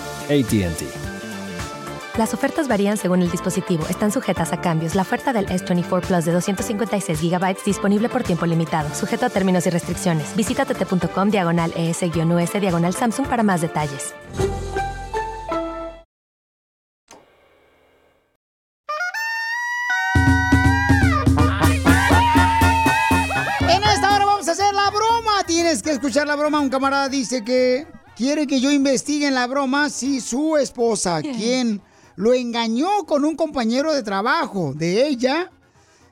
ATT. Las ofertas varían según el dispositivo. Están sujetas a cambios. La oferta del S24 Plus de 256 GB disponible por tiempo limitado, sujeto a términos y restricciones. Visita tt.com diagonal ES-US diagonal Samsung para más detalles. En esta hora vamos a hacer la broma. Tienes que escuchar la broma. Un camarada dice que quiere que yo investigue en la broma si su esposa, quien lo engañó con un compañero de trabajo de ella,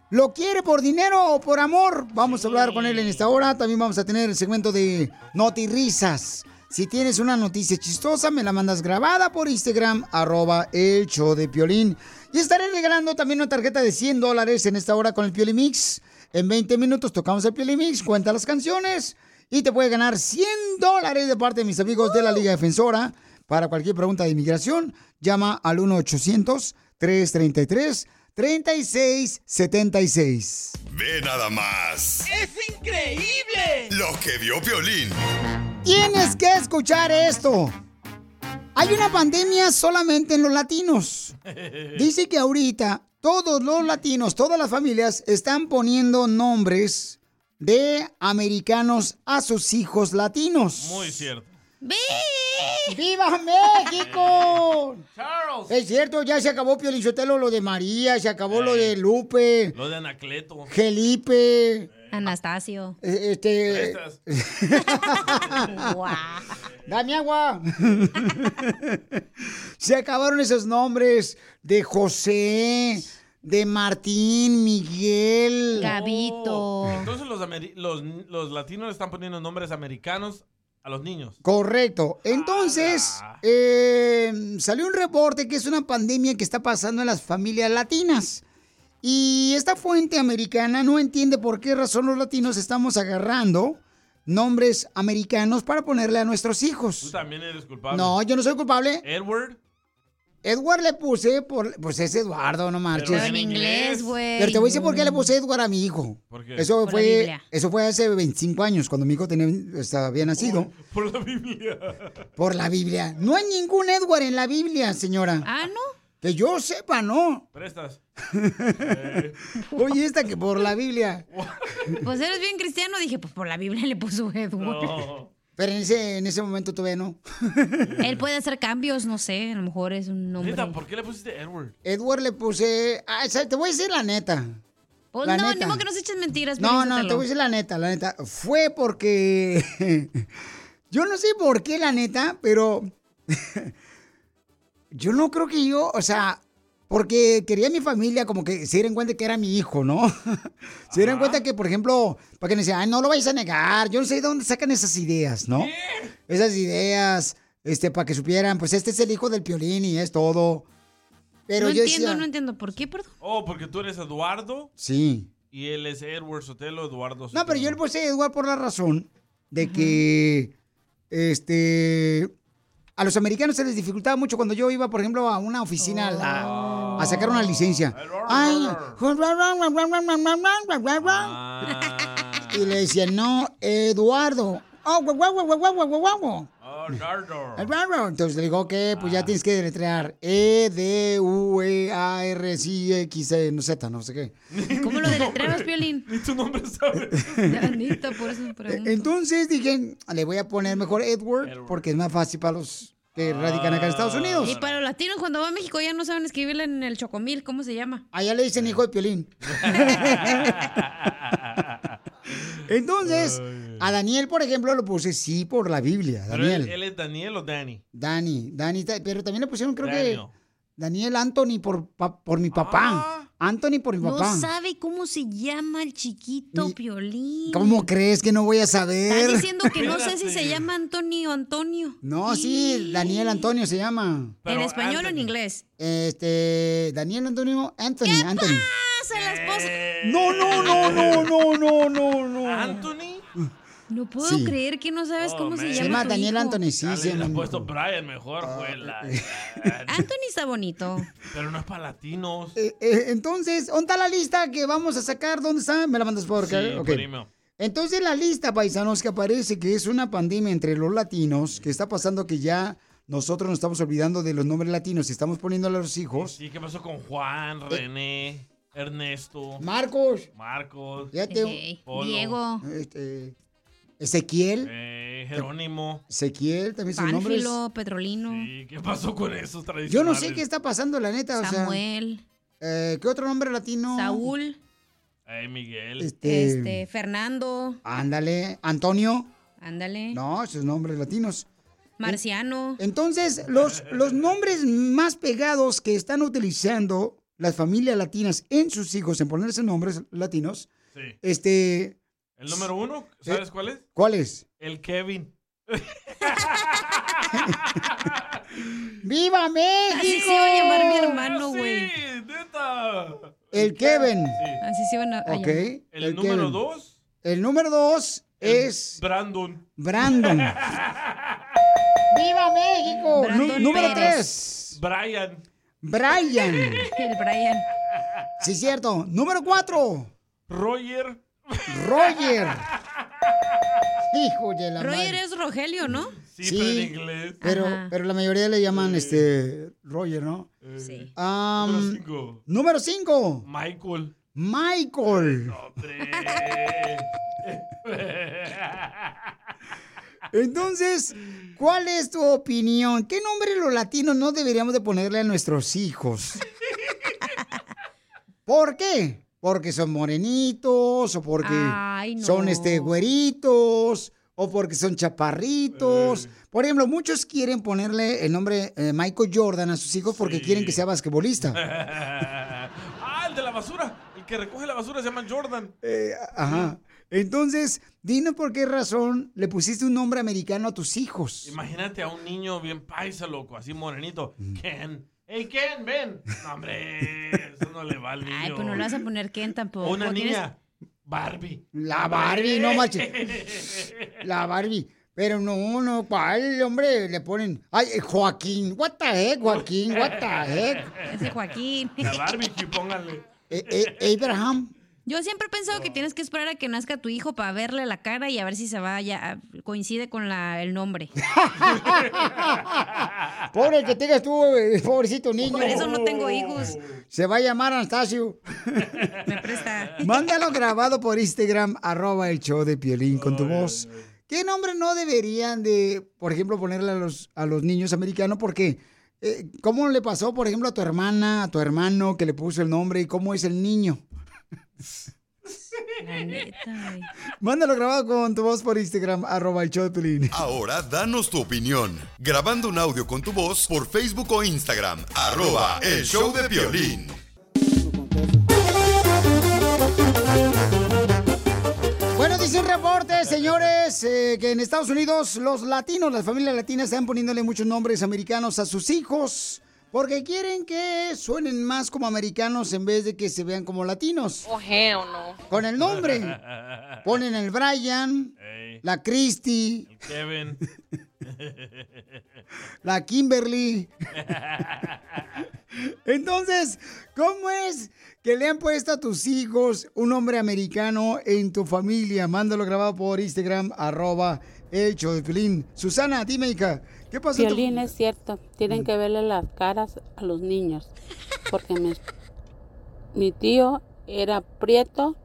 lo quiere por dinero o por amor. Vamos a hablar con él en esta hora. También vamos a tener el segmento de notirrisas. Si tienes una noticia chistosa, me la mandas grabada por Instagram, arroba el show de Piolín. Y estaré regalando también una tarjeta de 100 dólares en esta hora con el Piolín Mix. En 20 minutos tocamos el Piolín Mix, cuenta las canciones y te puede ganar 100 dólares de parte de mis amigos de la Liga Defensora. Para cualquier pregunta de inmigración, llama al 1-800-333-3676. Ve nada más. ¡Es increíble! Lo que vio Violín. Tienes que escuchar esto. Hay una pandemia solamente en los latinos. Dice que ahorita todos los latinos, todas las familias están poniendo nombres de americanos a sus hijos latinos. Muy cierto. ¡Viva México! Es cierto, ya se acabó Piolichotelo lo de María, se acabó lo de Lupe, Lo de Anacleto. Felipe, Anastasio. eh, este... Dame agua. Se acabaron esos nombres de José, de Martín, Miguel. Gabito. Entonces los, ameri- los, los latinos le están poniendo nombres americanos a los niños. Correcto. Entonces, eh, salió un reporte que es una pandemia que está pasando en las familias latinas. Y esta fuente americana no entiende por qué razón los latinos estamos agarrando nombres americanos para ponerle a nuestros Tú hijos. también eres culpable. No, yo no soy culpable. Edward. Edward le puse por. Pues es Eduardo, no marches. Pero en inglés, güey. Pero te voy a decir por qué le puse Edward a mi hijo. ¿Por qué? Eso Por fue, Biblia. eso fue hace 25 años, cuando mi hijo tenía, estaba, había nacido. Por la Biblia. Por la Biblia. No hay ningún Edward en la Biblia, señora. Ah, ¿no? Que yo sepa, no. Prestas. Oye, esta que por la Biblia. Pues eres bien cristiano. Dije, pues por la Biblia le puso Edward. Pero en ese, en ese momento todavía no. Él puede hacer cambios, no sé. A lo mejor es un nombre. Neta, ¿por qué le pusiste Edward? Edward le puse. Ah, te voy a decir la neta. Pues La no, neta. ni modo que nos eches mentiras. No, no, te voy a decir la neta, la neta. Fue porque. yo no sé por qué, la neta, pero. yo no creo que yo, o sea. Porque quería a mi familia como que se dieran cuenta que era mi hijo, ¿no? se dieran cuenta que, por ejemplo, para que me decían, ay, no lo vayas a negar. Yo no sé de dónde sacan esas ideas, ¿no? Esas ideas, este, para que supieran, pues este es el hijo del piolín y es todo. Pero no yo entiendo, decía, no entiendo. ¿Por qué, perdón? Oh, porque tú eres Eduardo sí. y él es Edward Sotelo, Eduardo Sotelo. No, pero yo le puse Edward por la razón de que, este, a los americanos se les dificultaba mucho cuando yo iba, por ejemplo, a una oficina a, sacar una licencia. Ay, y le decían, no, Eduardo. Oh, guau, guau, guau, guau, guau, guau, Entonces le digo, ok, pues ya tienes que deletrear E, D, U, E, A, R, C, X, E, no Z, no sé qué. ¿Cómo lo deletreas, Piolín? Ni tu nombre sabes. Anita, por eso pregunto. Entonces dije, le voy a poner mejor Edward, porque es más fácil para los que radican acá en Estados Unidos. Y para los latinos, cuando va a México ya no saben escribirle en el chocomil, ¿cómo se llama? Allá le dicen hijo de Piolín. Entonces, a Daniel, por ejemplo, lo puse sí por la Biblia. ¿Pero Daniel. él, él es Daniel o Danny? Dani, Dani, ta- pero también le pusieron, creo Daniel. que Daniel Anthony por, pa- por mi papá. Anthony por mi No papá. sabe cómo se llama el chiquito Piolín. ¿Cómo crees que no voy a Está saber? diciendo que no sé si se llama Antonio o Antonio. No, sí, Daniel Antonio se llama. ¿En español o en inglés? Este, Daniel Antonio Anthony, Anthony. Pasa la esposa. No, no, no, no, no, no, no, no. ¿Anthony? No puedo Sí. creer que no sabes cómo se llama. Se llama tu Daniel hijo. Anthony, sí, sí. le has no, puesto Brian mejor, fue la... Anthony está bonito. Pero no es para latinos. Eh, eh, entonces, ¿dónde está la lista que vamos a sacar? ¿Dónde está? ¿Me la mandas por acá? Sí, por. Entonces, la lista, paisanos, que aparece que es una pandemia entre los latinos, que está pasando que ya nosotros nos estamos olvidando de los nombres latinos y estamos poniéndole a los hijos. Sí, ¿qué pasó con Juan, René, Ernesto? Marcos. Marcos. Fíjate. Polo, Este, Ezequiel. eh, Jerónimo. Ezequiel, también sus nombres. Pánfilo, Petrolino. ¿Y qué pasó con esos tradicionales? Yo no sé qué está pasando, la neta. O sea, Samuel. eh, ¿Qué otro nombre latino? Saúl. Ay, Miguel. Este, Este, Fernando. Ándale. Antonio. Ándale. No, esos nombres latinos. Marciano. Entonces, los, los nombres más pegados que están utilizando las familias latinas en sus hijos, en ponerse nombres latinos, Sí. este, ¿El número uno? ¿Sabes cuál es? ¿cuál es? El Kevin. ¡Viva México! Así se iba a llamar mi hermano, güey. Sí, neta. El Kevin. Así se iban a, Ok. llamar. El, número Kevin. dos, El número dos es Brandon. Brandon. ¡Viva México! Brandon número Pérez. tres. Brian. Brian. El Brian. Sí, cierto. Número cuatro. Roger. Roger. Hijo de la Roger madre. es Rogelio, ¿no? Sí, Sí. pero en inglés. Pero, la mayoría le llaman este Roger, ¿no? Sí. Am, Número cinco. número 5. Michael. Michael. Entonces, ¿cuál es tu opinión? ¿Qué nombre los latinos no deberíamos de ponerle a nuestros hijos? ¿Por qué? Porque son morenitos o porque Ay, no. son este güeritos o porque son chaparritos. Por ejemplo, muchos quieren ponerle el nombre eh, Michael Jordan a sus hijos porque Sí. quieren que sea basquetbolista. ah, el de la basura. El que recoge la basura se llama Jordan. Eh, ajá. Entonces, dinos por qué razón le pusiste un nombre americano a tus hijos. Imagínate a un niño bien paisa, loco, así morenito. Mm. Ken. Hey, Ken, ven. No, hombre, eso no le va al niño. Ay, pues no le vas a poner Ken tampoco. O una Tienes- niña. Barbie. La Barbie, no manches. La Barbie. Pero no, no, ¿cuál, hombre? Le ponen. Ay, eh, Joaquín. What the heck, Joaquín? What the heck? Ese Joaquín. La barbecue, póngale. Eh, eh, Abraham. Yo siempre he pensado que tienes que esperar a que nazca tu hijo para verle la cara y a ver si se vaya, coincide con la, el nombre. Pobre que tengas tú, eh, pobrecito niño. Por eso no tengo hijos. Se va a llamar Anastasio. Me presta. Mándalo grabado por Instagram, arroba el show de Piolín con tu voz. ¿Qué nombre no deberían de, por ejemplo, ponerle a los, a los niños americanos? Porque, eh, ¿cómo le pasó, por ejemplo, a tu hermana, a tu hermano que le puso el nombre y cómo es el niño? La neta, güey. Mándalo grabado con tu voz por Instagram, arroba el show de Piolín. Ahora danos tu opinión. Grabando un audio con tu voz por Facebook o Instagram. Arroba el show de violín. Bueno, dice un reporte, señores, eh, que en Estados Unidos los latinos, las familias latinas están poniéndole muchos nombres americanos a sus hijos Porque quieren que suenen más como americanos en vez de que se vean como latinos. Oh, hell no. Con el nombre. Ponen el Brian, la Christy, el Kevin. la Kimberly. Entonces, ¿cómo es que le han puesto a tus hijos un nombre americano en tu familia? Mándalo grabado por Instagram, arroba el. Susana, dime, hija, ¿qué pasó? Violín es cierto, tienen que verle las caras a los niños, porque mi, mi tío era prieto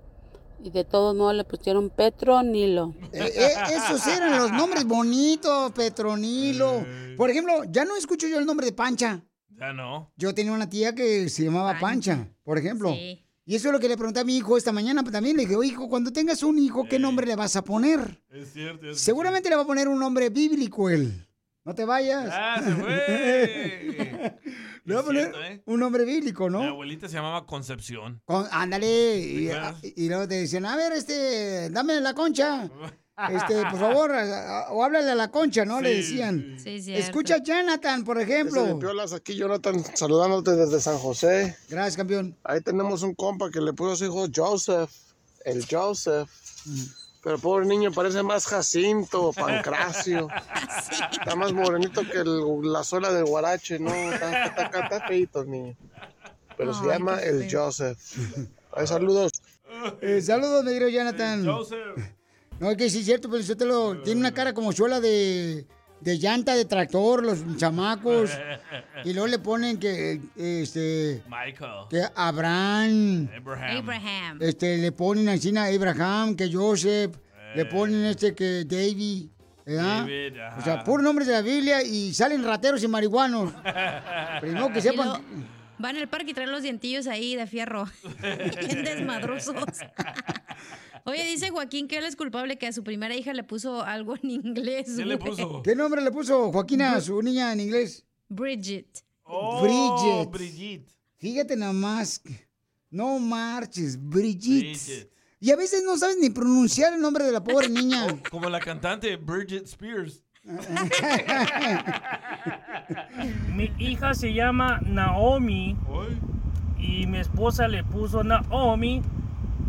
y de todos modos le pusieron Petronilo. Eh, eh, esos eran los nombres bonitos, Petronilo. Por ejemplo, ya no escucho yo el nombre de Pancha. Ya no. Yo tenía una tía que se llamaba Pancha, por ejemplo. Sí. Y eso es lo que le pregunté a mi hijo esta mañana pues, también. Le dije, "Oye, hijo, cuando tengas un hijo, ¿qué nombre le vas a poner? Es cierto. es Seguramente le va a poner un nombre bíblico él. No te vayas. Ah, se fue. le va a poner cierto, ¿eh? un nombre bíblico, Mi ¿no? abuelita se llamaba Concepción. Con- ándale. Y, y luego te decían, a ver, este, dame la concha. Este, por favor, a- a- o háblale a la concha, ¿no? Le decían. Sí, cierto. Escucha a Jonathan, por ejemplo. Piolas, aquí Jonathan saludándote desde San José. Gracias, campeón. Ahí tenemos un compa que le puso a su hijo Joseph, el Joseph. Pero pobre niño, parece más Jacinto o Pancracio. Está más morenito que el- la suela del guarache, ¿no? Está, está, está- está feíto el niño. Pero se llama el feo. Joseph. Ay, saludos. Eh, saludos, querido Jonathan. No, es que sí es cierto, pero usted lo, tiene una cara como suela de, de llanta de tractor, los chamacos. y luego le ponen que, eh, este, Michael. que Abraham. Abraham. Abraham. Este, le ponen así a Abraham, que Joseph. Le ponen este que David. ¿verdad? David, ajá. o sea, puro nombre de la Biblia y salen rateros y marihuanos. Primero que sepan. Van al parque y traen los dientillos ahí de fierro. Bien desmadrosos. Oye, dice Joaquín que él es culpable que a su primera hija le puso algo en inglés. güey. ¿Qué nombre le puso Joaquina a su niña en inglés? Bridget. Bridget. Brigitte. Fíjate nada más. No marches, Brigitte. Bridget. Y a veces no sabes ni pronunciar el nombre de la pobre niña. Como la cantante Bridget Spears. Mi hija se llama Naomi y mi esposa le puso Naomi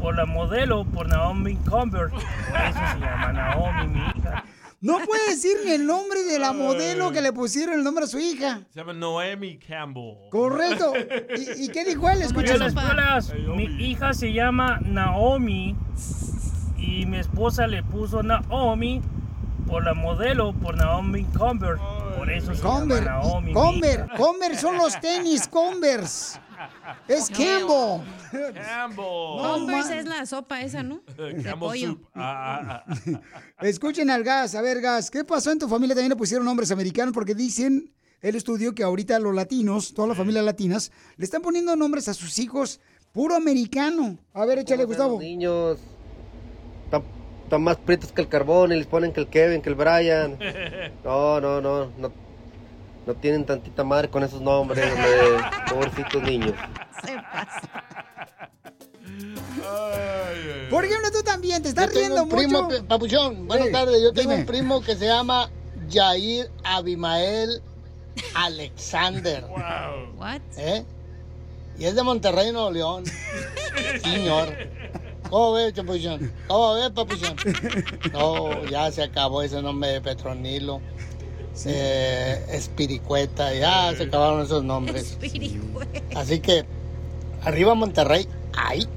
por la modelo, por Naomi Convert. Por eso se llama Naomi, mi hija. No puede decir ni el nombre de la modelo que le pusieron el nombre a su hija. Se llama Noemi Campbell. Correcto. ¿Y, y qué dijo él? Escucha. Piolas, piolas. Mi hija se llama Naomi y mi esposa le puso Naomi por la modelo, por Naomi Convert. Por eso se Conver, llama Naomi. mi Conver. Conver son los tenis, Converse. Es Campbell. Campbell. Converse es la sopa esa, ¿no? De Campbell pollo. soup. Ah, ah, ah. Escuchen al gas, a ver, gas, ¿qué pasó en tu familia? También le pusieron nombres americanos porque dicen el estudio que ahorita los latinos, todas las familias latinas, le están poniendo nombres a sus hijos puro americano. A ver, échale, Gustavo. Los niños están, están más prietos que el carbón y les ponen que el Kevin, que el Brian. No, no, no, no. No tienen tantita madre con esos nombres, hombre. Pobrecitos niños. Por ejemplo, tú también te estás Yo tengo riendo un primo, mucho. pe- Papuchón, buenas Sí, tardes. Yo tengo dime. un primo que se llama Jair Abimael Alexander. What? ¿Eh? Y es de Monterrey, Nuevo León. Señor. ¿Cómo ves, Papuchón? ¿Cómo ves, Papuchón? No, ya se acabó ese nombre de Petronilo. Eh, Espiricueta, ya se acabaron esos nombres. Así que, arriba Monterrey, ahí.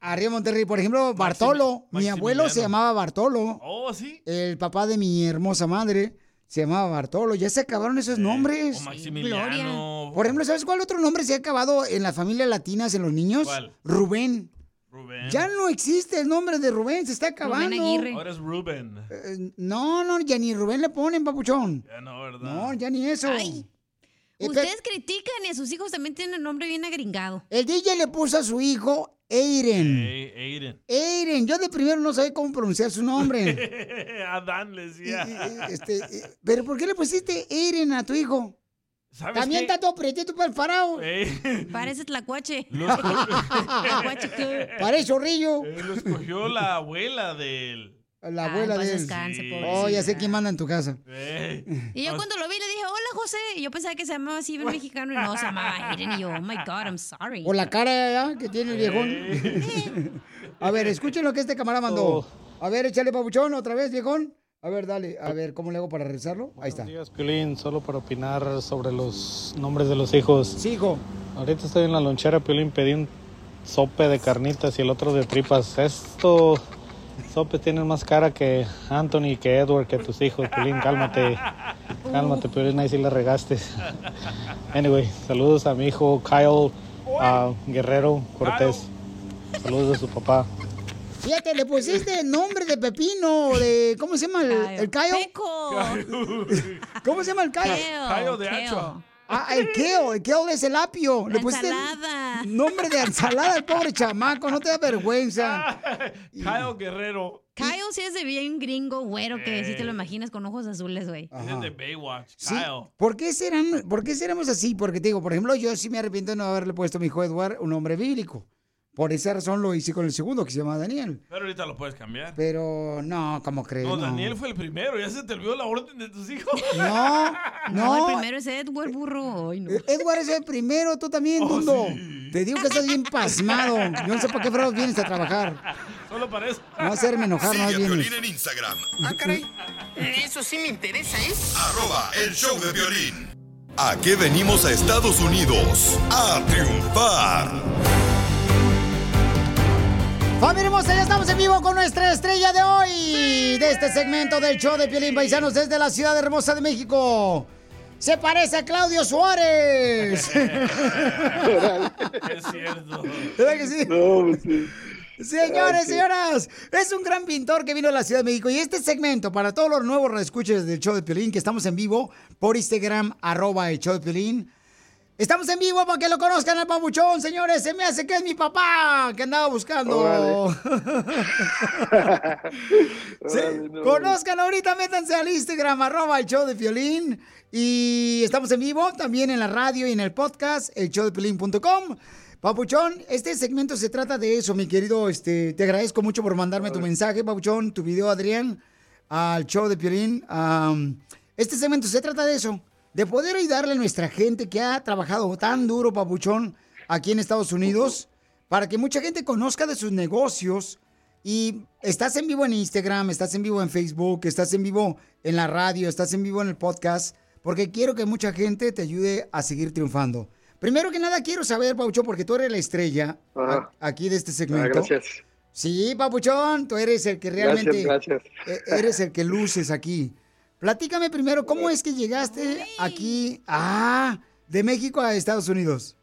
Arriba Monterrey, por ejemplo, Bartolo. Mi abuelo se llamaba Bartolo. Oh, sí. El papá de mi hermosa madre se llamaba Bartolo. Ya se acabaron esos nombres. o Maximiliano. Por ejemplo, ¿sabes cuál otro nombre se ha acabado en las familias latinas, en los niños? ¿Cuál? Rubén. Rubén. Ya no existe el nombre de Rubén, se está acabando. Ahora es Ruben. Eh, No, no, ya ni Rubén le ponen, papuchón. Ya no, ¿verdad? No, ya ni eso. Ay. Ustedes critican y a sus hijos también tienen el nombre bien agringado. El DJ le puso a su hijo Eiren. Hey, Aiden. Eiren, yo de primero no sabía cómo pronunciar su nombre. Adán le decía. Este, eh, ¿Pero por qué le pusiste Eiren a tu hijo? ¿Sabes También qué? está todo pretito para el parado. Parece tlacuache. Los- Parece zorrillo. Eh, lo escogió la abuela de él. La Ah, abuela de él. descanse, oh, ya sé quién manda en tu casa. Y yo cuando lo vi le dije, hola José. Y yo pensaba que se llamaba así bien mexicano y no, se llamaba Eden. Y yo, oh my God, I'm sorry. Por la cara que tiene el viejón. A ver, escuchen lo que este camarada mandó. A ver, échale papuchón otra vez, viejón. A ver, dale. A ver, ¿cómo le hago para rezarlo? Ahí está. días, Piolín, solo para opinar sobre los nombres de los hijos. Sí, hijo. Ahorita estoy en la lonchera, Piolín, pedí un sope de carnitas y el otro de tripas. Estos sopes tienen más cara que Anthony, que Edward, que tus hijos, Piolín, cálmate. Cálmate, Piolín, ahí sí le regaste. Anyway, saludos a mi hijo Kyle a Guerrero Cortés. Saludos de su papá. Fíjate, le pusiste nombre de pepino, de. ¿Cómo se llama el, el cayo? ¿Cómo se llama el cayo? Cayo de kale. hacho. Ah, el kale, el kale es el apio. Le pusiste ensalada. nombre de ensalada al pobre chamaco, no te da vergüenza. Kyle Guerrero. Kyle sí es de bien gringo, güero, que sí te lo imaginas con ojos azules, güey. Es de Baywatch. Sí, Kyle. ¿Por qué, serán, ¿Por qué seremos así? Porque te digo, por ejemplo, yo sí me arrepiento de no haberle puesto a mi hijo Edward un nombre bíblico. Por esa razón lo hice con el segundo, que se llama Daniel. Pero ahorita lo puedes cambiar. Pero no, ¿cómo crees? No, No, Daniel fue el primero. ¿Ya se te olvidó la orden de tus hijos? No, No, no. el primero es Edward Burro. Ay, no. Edward es el primero, tú Oh, también, Dundo. Te digo que estás bien pasmado. Yo no sé por qué fregados vienes a trabajar. Solo para eso. No hacerme enojar, no Sigue a vienes. Piolín en Instagram. Ah, caray. Eso sí me interesa, ¿eh? Arroba el show de violín. ¿A qué venimos a Estados Unidos? A triunfar. Familia hermosa, ya estamos en vivo con nuestra estrella de hoy. De este segmento del show de Piolín Paisanos desde la ciudad hermosa de México. Se parece a Claudio Suárez. Es cierto. ¿Verdad que sí? No, sí. Señores, señoras, es un gran pintor que vino a la Ciudad de México y este segmento para todos los nuevos reescuches del show de Piolín, que estamos en vivo por Instagram, arroba el show de Piolín. Estamos en vivo para que lo conozcan al papuchón, señores. Se me hace que es mi papá que andaba buscando. Sí, Órale, no. Conozcan ahorita, métanse al Instagram, arroba el show de Piolín. Y estamos en vivo también en la radio y en el podcast, el showdepiolín.com. Papuchón, este segmento se trata de eso, mi querido. Este, te agradezco mucho por mandarme tu mensaje, Papuchón, tu video, Adrián, al show de Piolín. Este segmento se trata de eso, de poder ayudarle a nuestra gente que ha trabajado tan duro, Papuchón, aquí en Estados Unidos, para que mucha gente conozca de sus negocios. Y estás en vivo en Instagram, estás en vivo en Facebook, estás en vivo en la radio, estás en vivo en el podcast, porque quiero que mucha gente te ayude a seguir triunfando. Primero que nada, quiero saber, Pauchón, porque tú eres la estrella Ajá. aquí de este Ah, segmento. gracias. Sí, Papuchón, tú eres el que realmente Gracias, gracias. e- eres el que luces aquí. Platícame primero, ¿cómo es que llegaste aquí, ah, de México a Estados Unidos?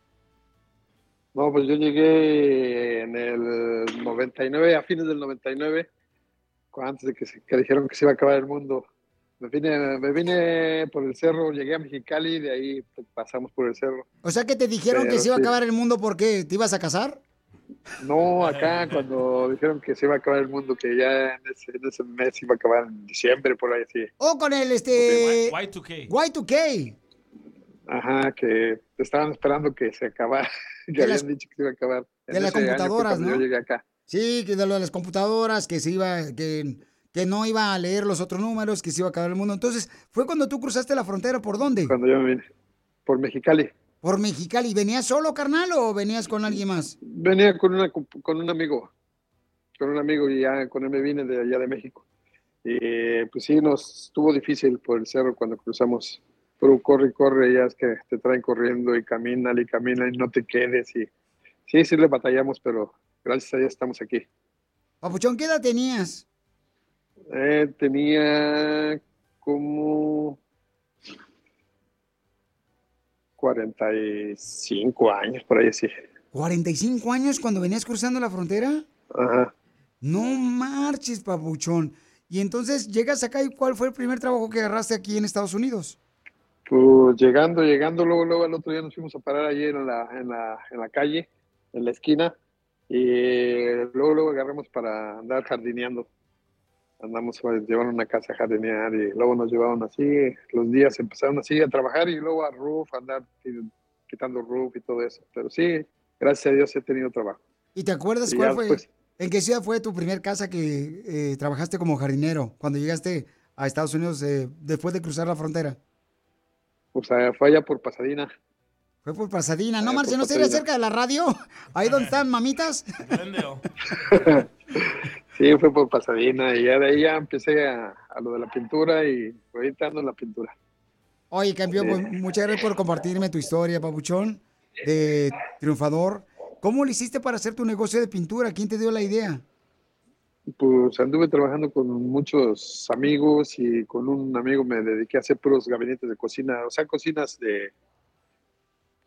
No, pues yo llegué en el 99, a fines del 99, cu- antes de que, se, que dijeron que se iba a acabar el mundo. Me vine, me vine por el cerro, llegué a Mexicali, de ahí pasamos por el cerro. O sea que te dijeron que se iba a acabar el mundo porque te ibas a casar. No, acá cuando dijeron que se iba a acabar el mundo, que ya en ese, en ese mes iba a acabar en diciembre, por ahí así. O con el este Y2K. Y2K. Ajá, que estaban esperando que se acabara, que De habían las- dicho que se iba a acabar. En de las computadoras, cuando ¿no? Yo llegué acá. Sí, que de lo de las computadoras, que se iba, que, que no iba a leer los otros números, que se iba a acabar el mundo. Entonces, ¿fue cuando tú cruzaste la frontera? ¿Por dónde? Cuando yo me vine, por Mexicali. ¿Por Mexicali? ¿Venías solo, carnal, o venías con alguien más? Venía con, una, con un amigo, con un amigo y ya con él me vine de allá de México. Y pues sí, nos estuvo difícil por el cerro cuando cruzamos. Pero corre y corre, ya es que te traen corriendo y camina y camina y no te quedes. Y sí, sí le batallamos, pero gracias a Dios estamos aquí. Papuchón, ¿qué edad tenías? Eh, tenía como 45 años, por ahí sí. ¿45 años cuando venías cruzando la frontera? Ajá. No marches, papuchón. Y entonces llegas acá y ¿cuál fue el primer trabajo que agarraste aquí en Estados Unidos? Pues llegando, llegando, luego, luego al otro día nos fuimos a parar allí en la, en la, en la calle, en la esquina, y luego, luego agarramos para andar jardineando. Andamos a llevar una casa a jardinear y luego nos llevaron así, los días empezaron así a trabajar y luego a roof, a andar qui- quitando roof y todo eso. Pero sí, gracias a Dios he tenido trabajo. ¿Y te acuerdas Y cuál fue? después- ¿En qué ciudad fue tu primer casa que eh, trabajaste como jardinero cuando llegaste a Estados Unidos eh, después de cruzar la frontera? O sea, fue allá por Pasadena. Fue por Pasadena. No, Allá Marce, ¿no sería cerca de la radio? Ahí donde están mamitas. Sí, fue por Pasadena y ya de ahí ya empecé a, a lo de la pintura y ahorita ando en la pintura. Oye, campeón, pues, muchas gracias por compartirme tu historia, papuchón, de triunfador. ¿Cómo lo hiciste para hacer tu negocio de pintura? ¿Quién te dio la idea? Pues anduve trabajando con muchos amigos y con un amigo me dediqué a hacer puros gabinetes de cocina, o sea, cocinas de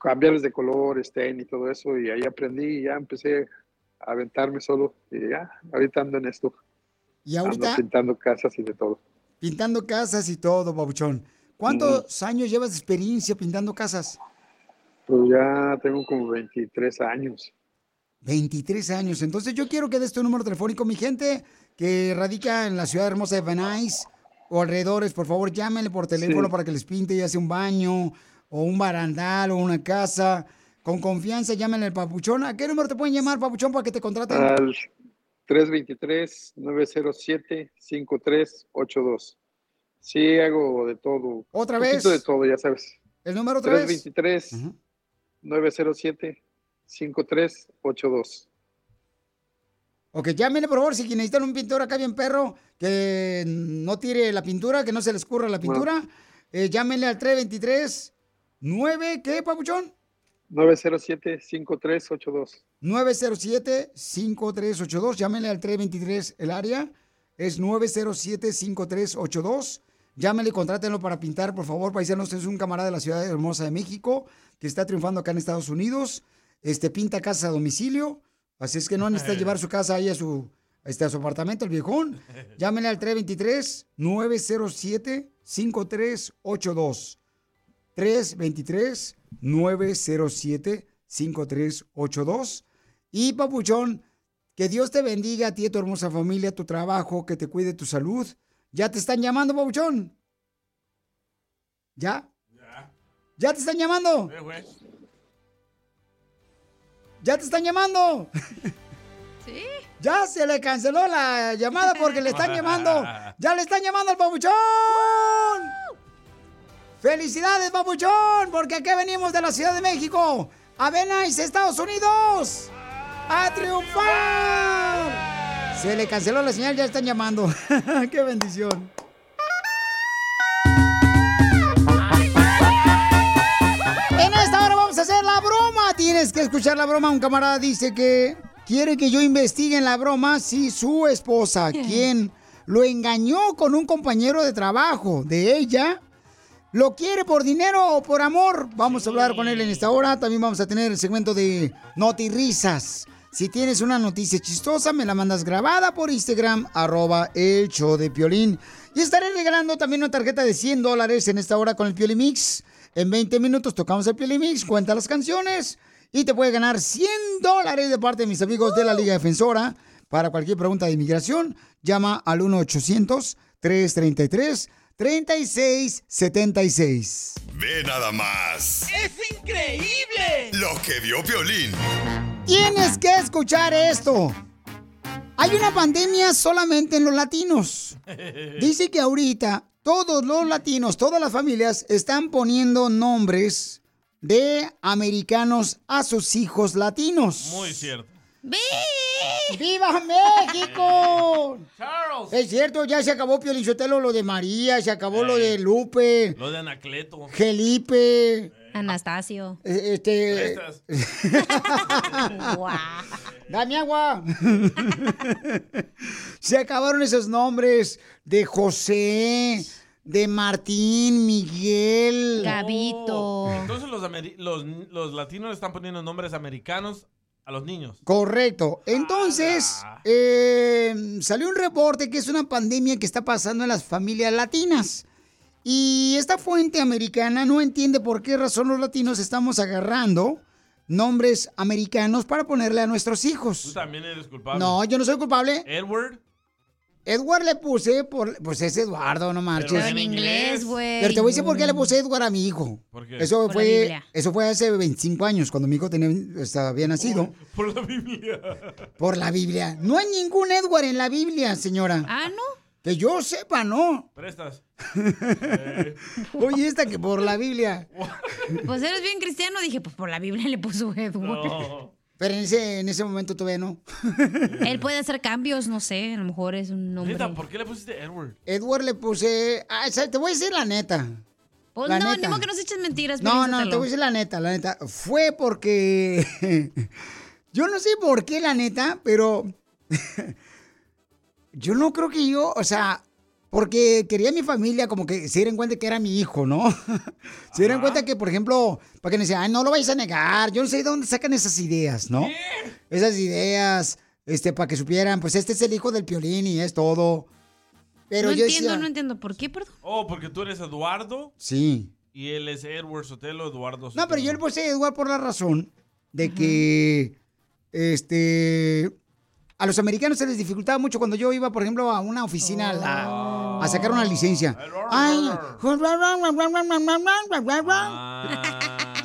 cambiarles de color, stain y todo eso, y ahí aprendí y ya empecé a aventarme solo y ya, ahorita ando en esto. Y ahorita Ando pintando casas y de todo. pintando casas y todo, papuchón. ¿Cuántos años llevas de experiencia pintando casas? Pues ya tengo como 23 años. 23 años. Entonces yo quiero que des tu número telefónico, mi gente que radica en la ciudad hermosa de Nuys o alrededores. Por favor, llámenle por teléfono Sí. para que les pinte ya sea un baño o un barandal o una casa. Con confianza, llámenle al papuchón. ¿A qué número te pueden llamar, papuchón, para que te contraten? Al 323-907-5382. Sí, hago de todo. ¿Otra Un vez? de todo, ya sabes. ¿El número otra vez? 323-907-5382. Ok, llámenle por favor si necesitan un pintor acá bien perro que no tire la pintura, que no se les escurra la pintura. Eh, llámenle al 323 9 ¿qué, papuchón? 907-5382. 907-5382. Llámenle al 323 el área. Es 907-5382. Llámenle, contrátenlo para pintar, por favor, paisanos. Es un camarada de la ciudad hermosa de México que está triunfando acá en Estados Unidos. Este pinta casa a domicilio. Así es que no necesita llevar su casa ahí a su, este, a su apartamento, el viejón. Llámenle al 323-907-5382. 323-907-5382. Y papuchón, que Dios te bendiga a ti, a tu hermosa familia, tu trabajo, que te cuide tu salud. ¿Ya te están llamando, papuchón? ¿Ya? ¿Ya te están llamando? ¿Ya te están llamando? Sí. Ya se le canceló la llamada porque le están llamando. Ya le están llamando al papuchón. ¡Felicidades, papuchón! Porque aquí venimos de la Ciudad de México. A Venice, Estados Unidos. ¡A triunfar! Se le canceló la señal, ya están llamando. ¡Qué bendición! En esta hora vamos a hacer la broma. Tienes que escuchar la broma. Un camarada dice que quiere que yo investigue en la broma si su esposa, quien lo engañó con un compañero de trabajo de ella, lo quiere por dinero o por amor. Vamos a hablar con él en esta hora. También vamos a tener el segmento de notirrisas. Si tienes una noticia chistosa, me la mandas grabada por Instagram, arroba el show de Piolín. Y estaré regalando también una tarjeta de 100 dólares en esta hora con el Piolín Mix. En 20 minutos tocamos el Piolín Mix, cuenta las canciones y te puede ganar 100 dólares de parte de mis amigos de la Liga Defensora. Para cualquier pregunta de inmigración, llama al 1-800-333-3676. Ve nada más ¡Es increíble! lo que vio Piolín. Tienes que escuchar esto. Hay una pandemia solamente en los latinos. Dice que ahorita todos los latinos, todas las familias están poniendo nombres de americanos a sus hijos latinos. Muy cierto. ¡Viva México! Charles. Es cierto, ya se acabó Piolichotelo lo de María, se acabó lo de Lupe, Lo de Anacleto. Felipe, Anastasio. eh, este... Dame agua. Se acabaron esos nombres de José, de Martín, Miguel. Gabito. Entonces los, ameri- los, los latinos le están poniendo nombres americanos a los niños. Correcto. Entonces, eh, salió un reporte que es una pandemia que está pasando en las familias latinas. Y esta fuente americana no entiende por qué razón los latinos estamos agarrando nombres americanos para ponerle a nuestros Tú hijos. también eres culpable. No, yo no soy culpable. Edward. Edward le puse por. Pues es Eduardo, no marches. Pero en inglés, güey. Pero te voy a decir por qué le puse Edward a mi hijo. ¿Por qué? Eso Por la fue, Biblia. eso fue hace 25 años, cuando mi hijo tenía, estaba, había nacido. Por la Biblia. Por la Biblia. No hay ningún Edward en la Biblia, señora. Ah, ¿no? Que yo sepa, no. Prestas. Oye, esta que por la Biblia. Pues eres bien cristiano. Dije, pues por la Biblia le puso Edward. Pero en ese, en ese momento todavía no. Él puede hacer cambios, no sé. A lo mejor es un nombre. Neta, ¿por qué le pusiste Edward? Edward le puse. Ah, te voy a decir la neta. Pues La no, neta. ni modo que nos eches mentiras. No, no, te voy a decir la neta, la neta. Fue porque. yo no sé por qué, la neta, pero. yo no creo que yo, o sea. Porque quería a mi familia como que se dieran cuenta que era mi hijo, ¿no? se dieran cuenta que, por ejemplo, para que me decían, ay, no lo vayas a negar. Yo no sé de dónde sacan esas ideas, ¿no? Esas ideas, este, para que supieran, pues este es el hijo del piolín y es todo. Pero no yo entiendo, decía, no entiendo. ¿Por qué, perdón? Oh, porque tú eres Eduardo sí. y él es Edward Sotelo, Eduardo Sotelo. No, pero yo le puse Edward por la razón de que, este, a los americanos se les dificultaba mucho cuando yo iba, por ejemplo, a una oficina a, sacar una licencia. Ay,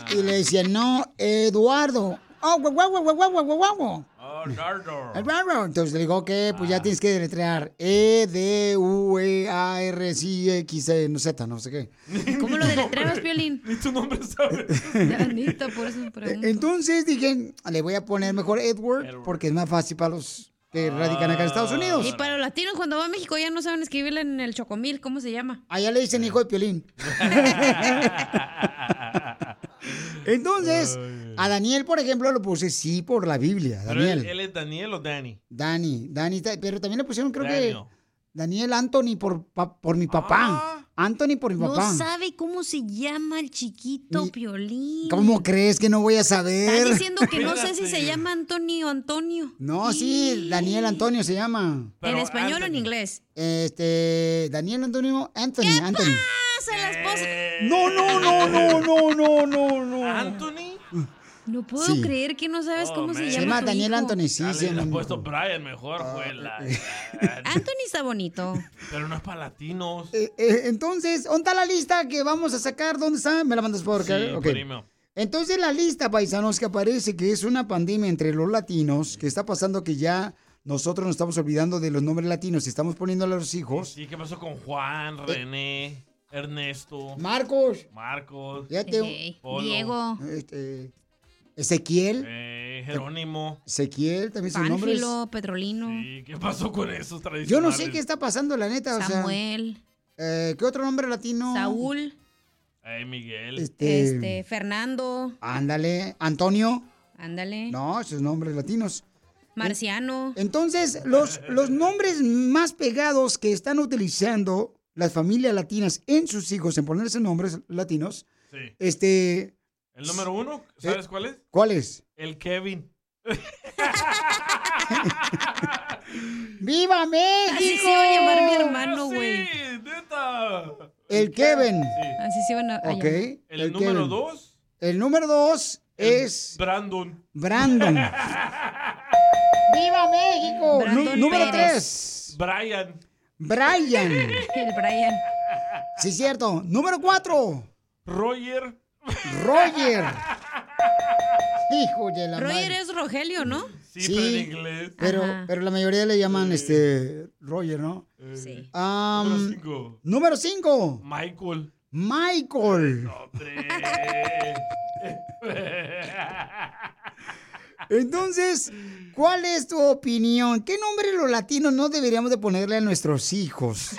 y le decían, no, Eduardo. Oh, guau, guau, guau, guau, guau, guau, Entonces le digo que pues ya tienes que deletrear E, D, U, E, A, R, C, X, E, no Z, no sé qué. ¿Cómo lo deletreas, Piolín? Ni tu nombre sabes. Anita, por eso pregunto. Entonces dije, le voy a poner mejor Edward, porque es más fácil para los que radican acá en Estados Unidos. Y para los latinos, cuando va a México ya no saben escribirle en el chocomil. ¿Cómo se llama? Allá le dicen hijo de piolín. Entonces, a Daniel, por ejemplo, lo puse sí por la Biblia. ¿Pero él, Daniel. él es Daniel o Danny? Dani, Dani, ta- pero también le pusieron, creo Daniel. que Daniel Anthony por, por mi papá. Anthony por mi No papá. sabe cómo se llama el chiquito Piolín. ¿Cómo crees que no voy a Está saber? diciendo que no sé si se llama Antonio o Antonio. No, sí, Daniel Antonio se llama. ¿En español o en inglés? Este, Daniel Antonio Anthony, Anthony. Pasa la esposa. No, no, no, no, no, no, no, no. ¿Anthony? No puedo Sí. creer que no sabes Oh, cómo man. se llama. Se llama tu Daniel hijo. Anthony, sí, Ya sí. le he no, puesto Brian mejor, fue la... Anthony está bonito. Pero no es para latinos. Eh, eh, entonces, ¿dónde está la lista que vamos a sacar? ¿Dónde está? ¿Me la mandas por acá? Sí. Entonces, la lista, paisanos, que aparece que es una pandemia entre los latinos, que está pasando que ya nosotros nos estamos olvidando de los nombres latinos y estamos poniéndole a los hijos. Sí, ¿qué pasó con Juan, René, Ernesto, Marcos, Marcos, fíjate, Diego, este, Ezequiel, eh, Jerónimo? Ezequiel, también sus nombres. Pánfilo, Petrolino, ¿Y qué pasó con esos tradicionales? Yo no sé qué está pasando, la neta. O sea, Samuel, eh, ¿Qué otro nombre latino? Saúl, Ay, Miguel. Este, este, Fernando, Ándale, Antonio. ándale, No, esos nombres latinos. Marciano. Entonces, los, los nombres más pegados que están utilizando las familias latinas en sus hijos, en ponerse nombres latinos, Sí. este, ¿El número uno? ¿Sabes cuál es? ¿cuál es? El Kevin. ¡Viva México! Así se iba a llamar mi hermano, güey. Sí, neta. El Kevin. Así se iban a, llamar. El, número Kevin. dos, El número dos es Brandon. Brandon. ¡Viva México! Brandon número Pérez. tres. Brian. Brian. El Brian. Sí, cierto. Número cuatro. Roger. Roger. Hijo de la Roger madre. es Rogelio, ¿no? Sí, Sí. pero en inglés. Pero, la mayoría le llaman este Roger, ¿no? Sí. Am, número cinco. número 5. Michael. Michael. Entonces, ¿cuál es tu opinión? ¿Qué nombre los latinos no deberíamos de ponerle a nuestros hijos?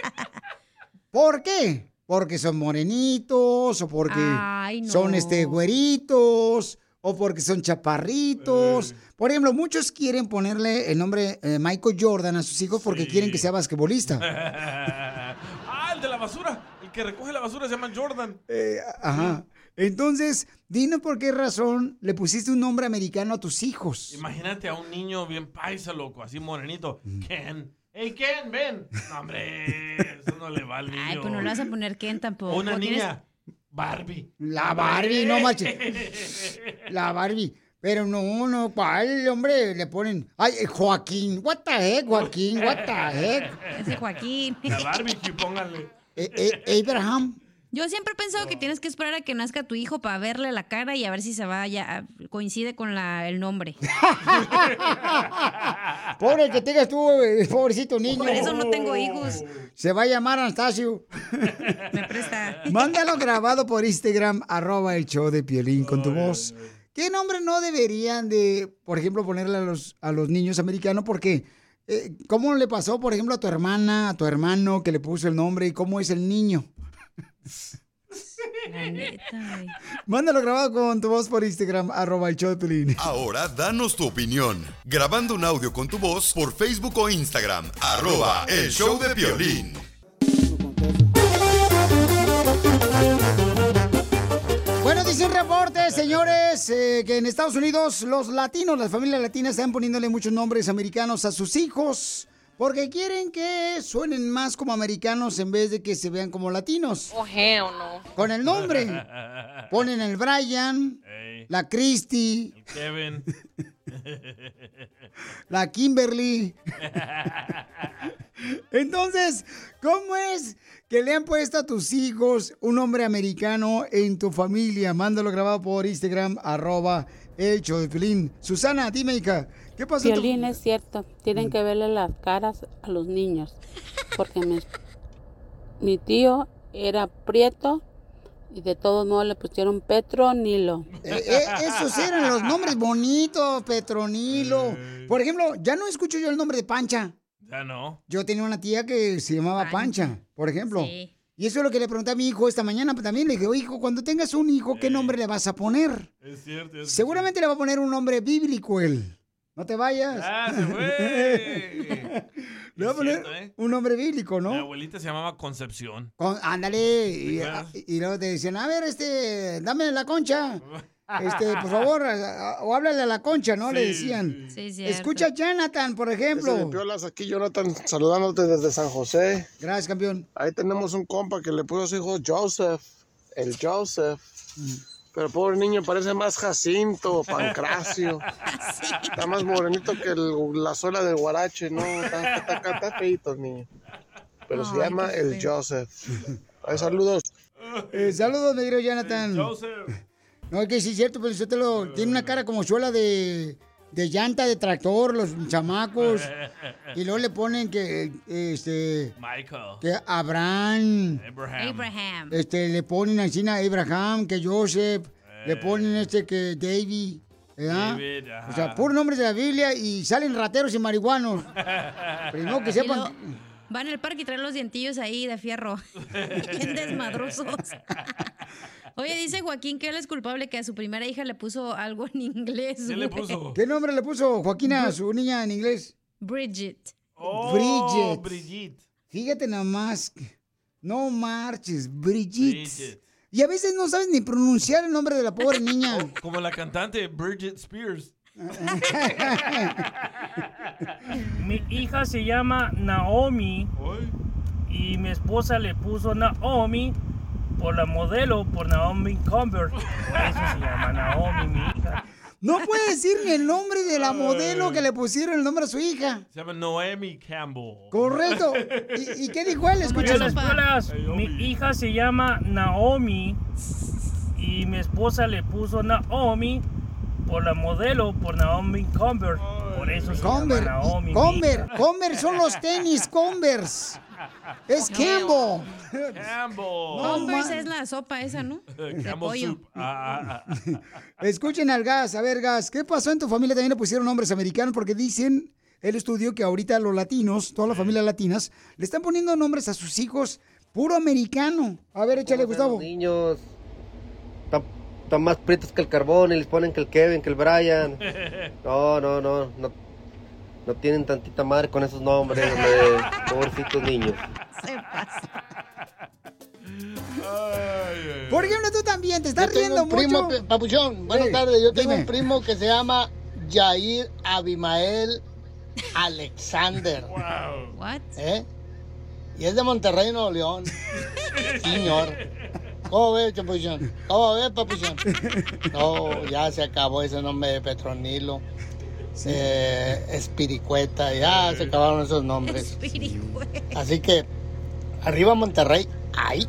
¿Por qué? Porque son morenitos o porque Ay, no. son este güeritos o porque son chaparritos. Por ejemplo, muchos quieren ponerle el nombre eh, Michael Jordan a sus hijos porque Sí. quieren que sea basquetbolista. ah, el de la basura. El que recoge la basura se llama Jordan. Eh, ajá. Entonces, dinos por qué razón le pusiste un nombre americano a tus hijos. Imagínate a un niño bien paisa, loco, así morenito. Mm. Ken. Hey, Ken, ven. No, hombre, eso no le va al niño. Ay, pues no le vas a poner Ken tampoco. O una Tienes- niña. Barbie. La Barbie, no manches. La Barbie. Pero no, no, ¿cuál, hombre? Le ponen, ay, Joaquín, what the heck, Joaquín, what the heck. Ese Joaquín. La barbecue, póngale. Eh, eh, Abraham. Yo siempre he pensado que tienes que esperar a que nazca tu hijo para verle la cara y a ver si se vaya, coincide con la, el nombre. Pobre que tengas tú, eh, pobrecito niño. Por eso no tengo hijos. Se va a llamar Anastasio. Me presta. Mándalo grabado por Instagram, arroba el show de Piolín con tu voz. ¿Qué nombre no deberían de, por ejemplo, ponerle a los, a los niños americanos? Porque, eh, ¿cómo le pasó, por ejemplo, a tu hermana, a tu hermano que le puso el nombre y cómo es el niño? La neta, güey. Mándalo grabado con tu voz por Instagram, arroba el show de Piolín. Ahora danos tu opinión. Grabando un audio con tu voz por Facebook o Instagram. Arroba el show de violín. Bueno, dice un reporte, señores, eh, que en Estados Unidos los latinos, las familias latinas, están poniéndole muchos nombres americanos a sus hijos porque quieren que suenen más como americanos en vez de que se vean como latinos. Oh, hell no. Con el nombre. Ponen el Brian, la Christy, El Kevin. la Kimberly. Entonces, ¿cómo es que le han puesto a tus hijos un nombre americano en tu familia? Mándalo grabado por Instagram, arroba el. Susana, dime, hija, ¿qué tu- Violín es cierto, tienen que verle las caras a los niños, porque mi, mi tío era prieto y de todos modos le pusieron Petronilo. Eh, eh, esos eran los nombres bonitos, Petronilo. Por ejemplo, ya no escucho yo el nombre de Pancha. Ya no. Yo tenía una tía que se llamaba Pancha, por ejemplo. Sí. Y eso es lo que le pregunté a mi hijo esta mañana pues, también. Le dije, "Oye, hijo, cuando tengas un hijo, ¿qué nombre le vas a poner? Es cierto. es Seguramente le va a poner un nombre bíblico él. No te vayas. Ah, se fue. le va a poner cierto, ¿eh? un nombre bíblico, Mi ¿no? abuelita se llamaba Concepción. Con- ándale. Y, y luego te decían, a ver, este, dame la concha. Este, por favor, a- a- o háblale a la concha, ¿no? Le decían. Sí, cierto. Escucha a Jonathan, por ejemplo. Ese de Piolas, aquí Jonathan saludándote desde San José. Gracias, campeón. Ahí tenemos un compa que le puso a su hijo Joseph, el Joseph. Pero pobre niño parece más Jacinto, Pancracio. Está más morenito que el- la suela del guarache, ¿no? Está, está, está- está feíto el niño. Pero se llama el feo. Joseph. Ay, saludos. Eh, saludos, mi querido Jonathan. No, es que sí es cierto, pero usted lo, tiene una cara como suela de, de llanta de tractor, los chamacos. y luego le ponen que, eh, este, Michael. que Abraham. Abraham. Abraham. Este, le ponen encima a Abraham, que Joseph. Le ponen este que David. David, ajá. o sea, puro nombre de la Biblia y salen rateros y marihuanos. Primero que Y sepan. Van al parque y traen los dientillos ahí de fierro. Bien desmadrosos. Oye, dice Joaquín que él es culpable que a su primera hija le puso algo en inglés. ¿Qué le puso? ¿Qué nombre le puso Joaquina a su niña en inglés? Bridget. Oh, Bridget. Brigitte. Fíjate nada más. No marches, Brigitte. Bridget. Y a veces no sabes ni pronunciar el nombre de la pobre niña. Como la cantante Bridget Spears. Mi hija se llama Naomi y mi esposa le puso Naomi por la modelo, por Naomi Convert. Por eso se llama Naomi, mi hija. No puede decir ni el nombre de la modelo que le pusieron el nombre a su hija. Se llama Noemi Campbell. Correcto. ¿Y, y qué dijo él? Escucha. Mi hija se llama Naomi y mi esposa le puso Naomi por la modelo, por Naomi Convert. Por eso se Conver, llama Naomi. mi Conver, hija. Conver son los tenis, Converse. Es Campbell. Campbell. Converse es la sopa esa, ¿no? De Campbell pollo. soup. Ah, ah, ah. Escuchen al gas, a ver, gas, ¿qué pasó en tu familia? También le pusieron nombres americanos porque dicen el estudio que ahorita los latinos, todas las familias latinas, le están poniendo nombres a sus hijos puro americano. A ver, échale, Gustavo. Los niños están, más prietos que el carbón y les ponen que el Kevin, que el Brian. No, no, no, no, no tienen tantita madre con esos nombres, hombre. Pobrecitos niños. Por ejemplo, tú también te estás Yo tengo riendo un primo, mucho. pe- Papuchón, buenas Sí, tardes. Yo tengo dime. un primo que se llama Jair Abimael Alexander. What? ¿Eh? Y es de Monterrey, Nuevo León. Señor. ¿Cómo ves, chapuchón? ¿Cómo ves, papuchón? No, ya se acabó ese nombre de Petronilo. Eh, Espiricueta, ya se acabaron esos nombres. Así que, arriba Monterrey, ahí.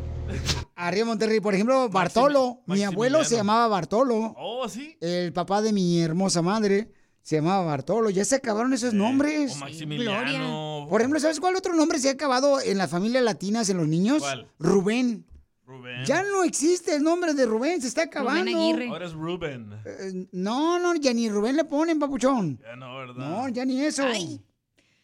Arriba Monterrey, por ejemplo, Bartolo. Mi abuelo se llamaba Bartolo. Oh, sí. El papá de mi hermosa madre se llamaba Bartolo. Ya se acabaron esos nombres. o Maximiliano. Por ejemplo, ¿sabes cuál otro nombre se ha acabado en las familias latinas, en los niños? ¿Cuál? Rubén. Rubén. Ya no existe el nombre de Rubén, se está acabando. Ahora es Rubén. Eh, No, no, ya ni Rubén le ponen, papuchón. Ya no, ¿verdad? No, ya ni eso. Ay.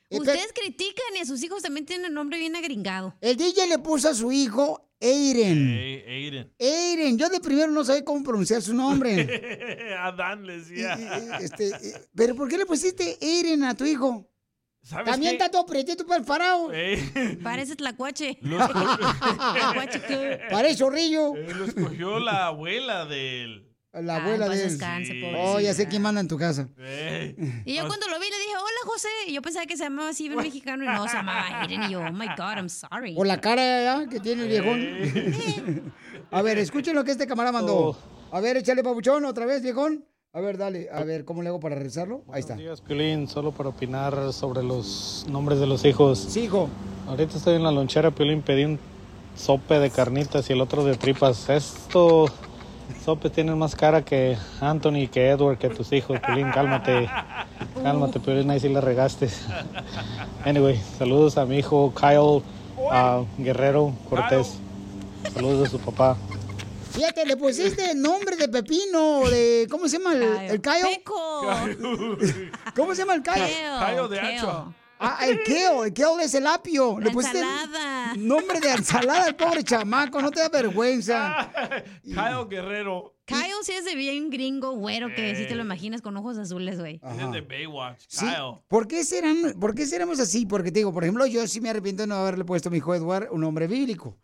Eh, Ustedes critican y a sus hijos también tienen el nombre bien agringado. El DJ le puso a su hijo Eiren. Hey, Aiden. Eiren, yo de primero no sabía cómo pronunciar su nombre. Adán le decía. Este, eh, ¿Pero por qué le pusiste Eiren a tu hijo? ¿Sabes También qué? está todo pretito para el parado. Parece tlacuache. Los- Parece zorrillo. Eh, lo escogió la abuela de él. La abuela paz de él. descanse, Sí. Oh, ya sé quién manda en tu casa. Eh. Y yo cuando lo vi le dije, hola José. Y yo pensaba que se llamaba así bien mexicano y no, se llamaba Aiden. Y yo, oh my God, I'm sorry. Por la cara ya que tiene el viejón. A ver, escuchen lo que este camarada mandó. A ver, échale papuchón otra vez, viejón. A ver, dale. A ver, ¿cómo le hago para rezarlo? Ahí está. Días, Piolín, solo para opinar sobre los nombres de los hijos. Sí, hijo. Ahorita estoy en la lonchera, Piolín, pedí un sope de carnitas y el otro de tripas. Estos sopes tienen más cara que Anthony, que Edward, que tus hijos. Piolín, cálmate. Cálmate, Piolín, ahí sí le regaste. Anyway, saludos a mi hijo Kyle a Guerrero Cortés. Saludos de su papá. Fíjate, le pusiste el nombre de Pepino, de. ¿Cómo se llama el, el Cayo? ¿Cómo se llama el Cayo? Cayo de kale. hacha. Ah, el kale, el kale es el apio. Le pusiste el ensalada. nombre de ensalada al pobre chamaco, no te da vergüenza. Kyle Guerrero. Kyle sí es de bien gringo, güero, que sí te lo imaginas con ojos azules, güey. Es de Baywatch. Sí, Kyle. ¿Por qué, serán, ¿Por qué seremos así? Porque te digo, por ejemplo, yo sí me arrepiento de no haberle puesto a mi hijo Edward un nombre bíblico.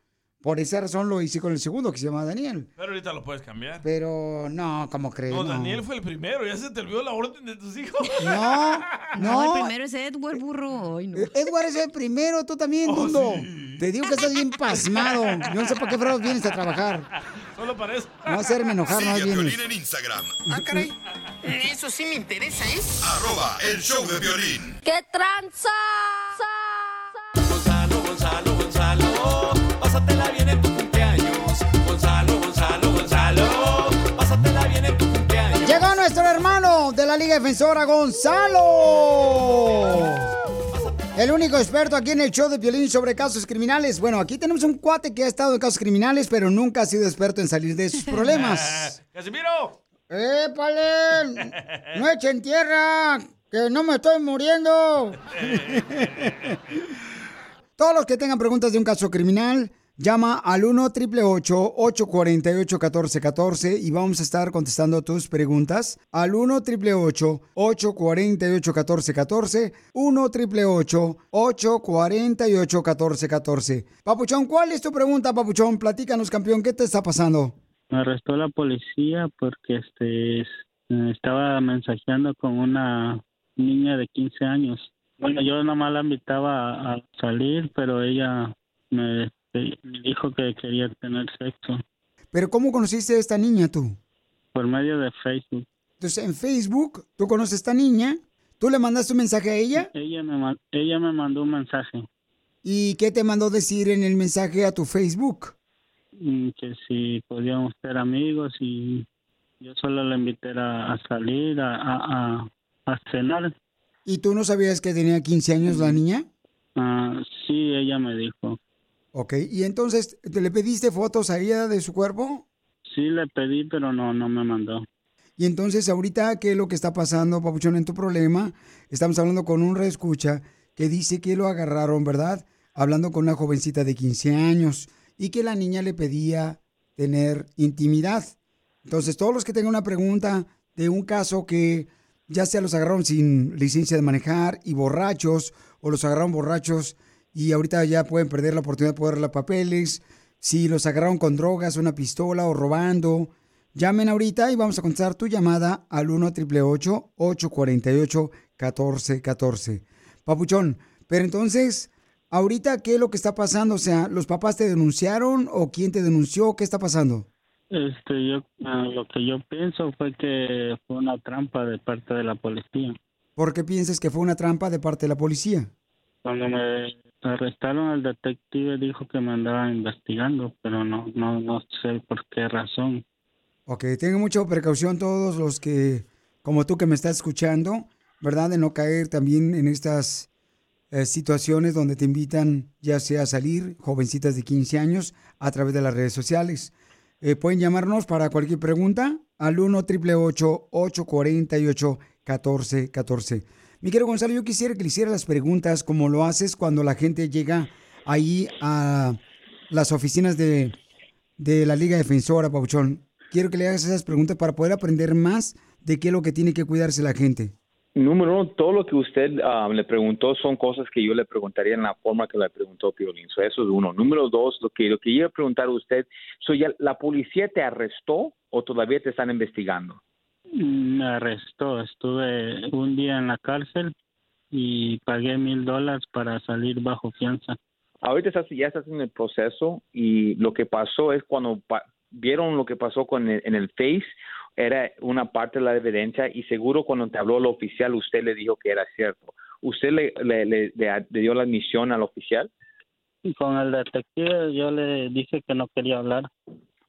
Por esa razón lo hice con el segundo, que se llama Daniel. Pero ahorita lo puedes cambiar. Pero no, ¿cómo crees? No, No, Daniel fue el primero. Ya se te olvidó la orden de tus hijos. No, No, no. el primero es Edward Burro. Ay, no. Edward es el primero, tú también, Oh, Dundo. Te digo que estás bien pasmado. Yo no sé por qué fregados vienes a trabajar. Solo para eso. No hacerme enojar, no Sigue a vienes. Piolín en Instagram. Ah, caray. Eso sí me interesa, ¿eh? Arroba el show de violín. ¡Qué tranza! La Liga Defensora, Gonzalo. El único experto aquí en el show de Violín sobre casos criminales. Bueno, aquí tenemos un cuate que ha estado en casos criminales, pero nunca ha sido experto en salir de sus problemas. ¡Casimiro! ¡Épale! ¡No echen tierra! ¡Que no me estoy muriendo! Todos los que tengan preguntas de un caso criminal, llama al 1 888 848 1414 y vamos a estar contestando tus preguntas al 1 888 848 1414 1 888 848 1414 Papuchón, ¿cuál es tu pregunta, Papuchón? Platícanos, campeón, ¿qué te está pasando? Me arrestó la policía porque este es- estaba mensajeando con una niña de 15 años. Bueno, yo nomás la invitaba a salir, pero ella me, me dijo que quería tener sexo Pero ¿cómo conociste a esta niña tú? por medio de Facebook. Entonces, en Facebook, tú conoces a esta niña, tú le mandaste un mensaje a ella Ella me, ella me mandó un mensaje y ¿qué te mandó decir en el mensaje a tu Facebook? mm, que si podíamos ser amigos y yo solo la invité a, a salir, a, a, a, a cenar. ¿Y tú no sabías que tenía 15 años la niña? Ah, sí, ella me dijo. Ok, y entonces, ¿te le pediste fotos a ella de su cuerpo? Sí le pedí, pero no, no me mandó. Y entonces, ahorita, ¿qué es lo que está pasando, Papuchón, en tu problema? Estamos hablando con un reescucha que dice que lo agarraron, ¿verdad? Hablando con una jovencita de 15 años y que la niña le pedía tener intimidad. Entonces, todos los que tengan una pregunta de un caso que ya sea los agarraron sin licencia de manejar y borrachos, o los agarraron borrachos y ahorita ya pueden perder la oportunidad de poder darle papeles, si los agarraron con drogas, una pistola o robando, llamen ahorita y vamos a contestar tu llamada al 1 848 1414 Papuchón, pero entonces ahorita, ¿qué es lo que está pasando? O sea, ¿los papás te denunciaron o quién te denunció? ¿Qué está pasando? Este, yo, ah, lo que yo pienso fue que fue una trampa de parte de la policía. ¿Por qué piensas que fue una trampa de parte de la policía? Cuando me arrestaron, el detective dijo que me andaba investigando, pero no, no, no sé por qué razón. Ok, tengan mucha precaución todos los que, como tú que me estás escuchando, ¿verdad? De no caer también en estas eh, situaciones donde te invitan ya sea a salir, jovencitas de 15 años, a través de las redes sociales. Eh, pueden llamarnos para cualquier pregunta al 1 888 848 1414 Mi querido Gonzalo, yo quisiera que le hicieras las preguntas como lo haces cuando la gente llega ahí a las oficinas de, de la Liga Defensora, Pauchón. Quiero que le hagas esas preguntas para poder aprender más de qué es lo que tiene que cuidarse la gente. Número uno, todo lo que usted ah, le preguntó son cosas que yo le preguntaría en la forma que le preguntó Piolín. So, eso es uno. Número dos, lo que, lo que iba a preguntar a usted, so, ya, ¿la policía te arrestó o todavía te están investigando? Me arrestó, estuve un día en la cárcel y pagué mil dólares para salir bajo fianza. Ahorita estás, ya estás en el proceso y lo que pasó es cuando pa- vieron lo que pasó con el- en el Face, era una parte de la evidencia y seguro cuando te habló el oficial usted le dijo que era cierto. ¿Usted le, le, le- dio la admisión al oficial? Con el detective yo le dije que no quería hablar.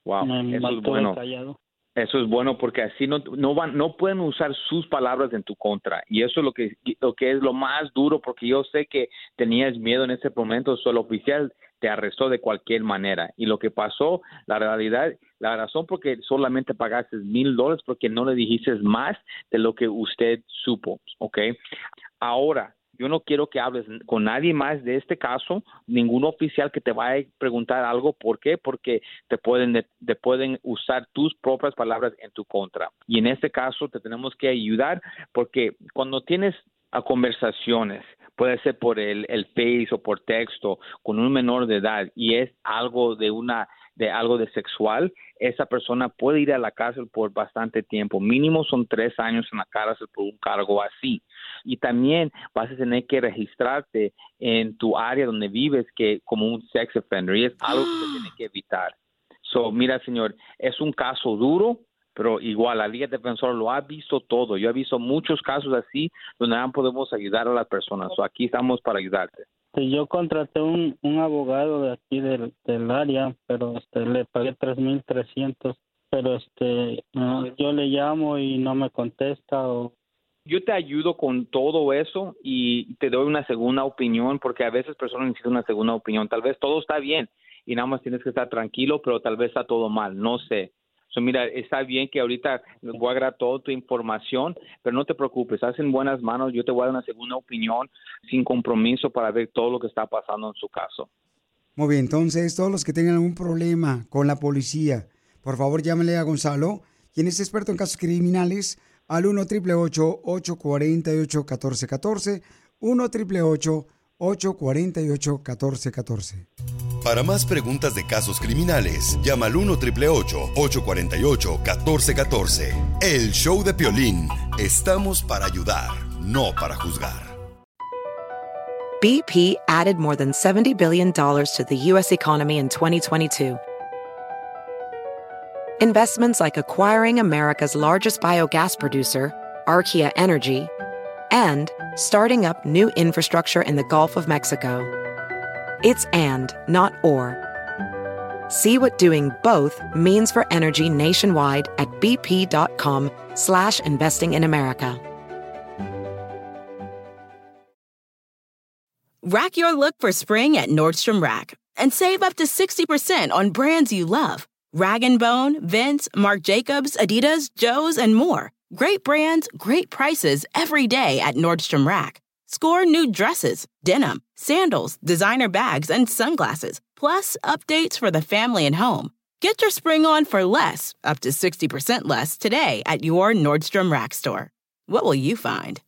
Wow, Me eso es bueno. callado. Eso es bueno porque así no, no van, no pueden usar sus palabras en tu contra y eso es lo que, lo que es lo más duro porque yo sé que tenías miedo en ese momento, solo oficial te arrestó de cualquier manera y lo que pasó, la realidad, la razón por que solamente pagaste mil dólares porque no le dijiste más de lo que usted supo, ¿ok? Ahora, yo no quiero que hables con nadie más de este caso, ningún oficial que te vaya a preguntar algo. ¿Por qué? Porque te pueden, te pueden usar tus propias palabras en tu contra. Y en este caso te tenemos que ayudar porque cuando tienes a conversaciones, puede ser por el, el Face o por texto con un menor de edad y es algo de una de algo de sexual, esa persona puede ir a la cárcel por bastante tiempo. Mínimo son tres años en la cárcel por un cargo así. Y también vas a tener que registrarte en tu área donde vives que como un sex offender y es algo que se tiene que evitar. So, mira, señor, es un caso duro, pero igual la Liga Defensora lo ha visto todo. Yo he visto muchos casos así donde podemos ayudar a las personas. So, aquí estamos para ayudarte. Sí, yo contraté un, un abogado de aquí del, del área, pero este, le pagué tres mil trescientos, pero este, yo le llamo y no me contesta o yo te ayudo con todo eso y te doy una segunda opinión porque a veces personas necesitan una segunda opinión. Tal vez todo está bien y nada más tienes que estar tranquilo, pero tal vez está todo mal, no sé. Mira, está bien que ahorita voy a toda tu información, pero no te preocupes, estás en buenas manos. Yo te voy a dar una segunda opinión sin compromiso para ver todo lo que está pasando en su caso. Muy bien, entonces todos los que tengan algún problema con la policía, por favor llámenle a Gonzalo, quien es experto en casos criminales, al 1 888 848 1414 1 888 848 1414 Para más preguntas de casos criminales, llama al 1 888 848 1414 El show de Piolín. Estamos para ayudar, no para juzgar. BP added more than $70 billion to the U.S. economy in 2022. Investments like acquiring America's largest biogas producer, Archaea Energy, and starting up new infrastructure in the Gulf of Mexico. It's and, not or. See what doing both means for energy nationwide at bp.com slash investing in America. Rack your look for spring at Nordstrom Rack and save up to 60% on brands you love. Rag & Bone, Vince, Marc Jacobs, Adidas, Joe's, and more. Great brands, great prices every day at Nordstrom Rack. Score new dresses, denim, sandals, designer bags, and sunglasses, plus updates for the family and home. Get your spring on for less, up to 60% less, today at your Nordstrom Rack store. What will you find?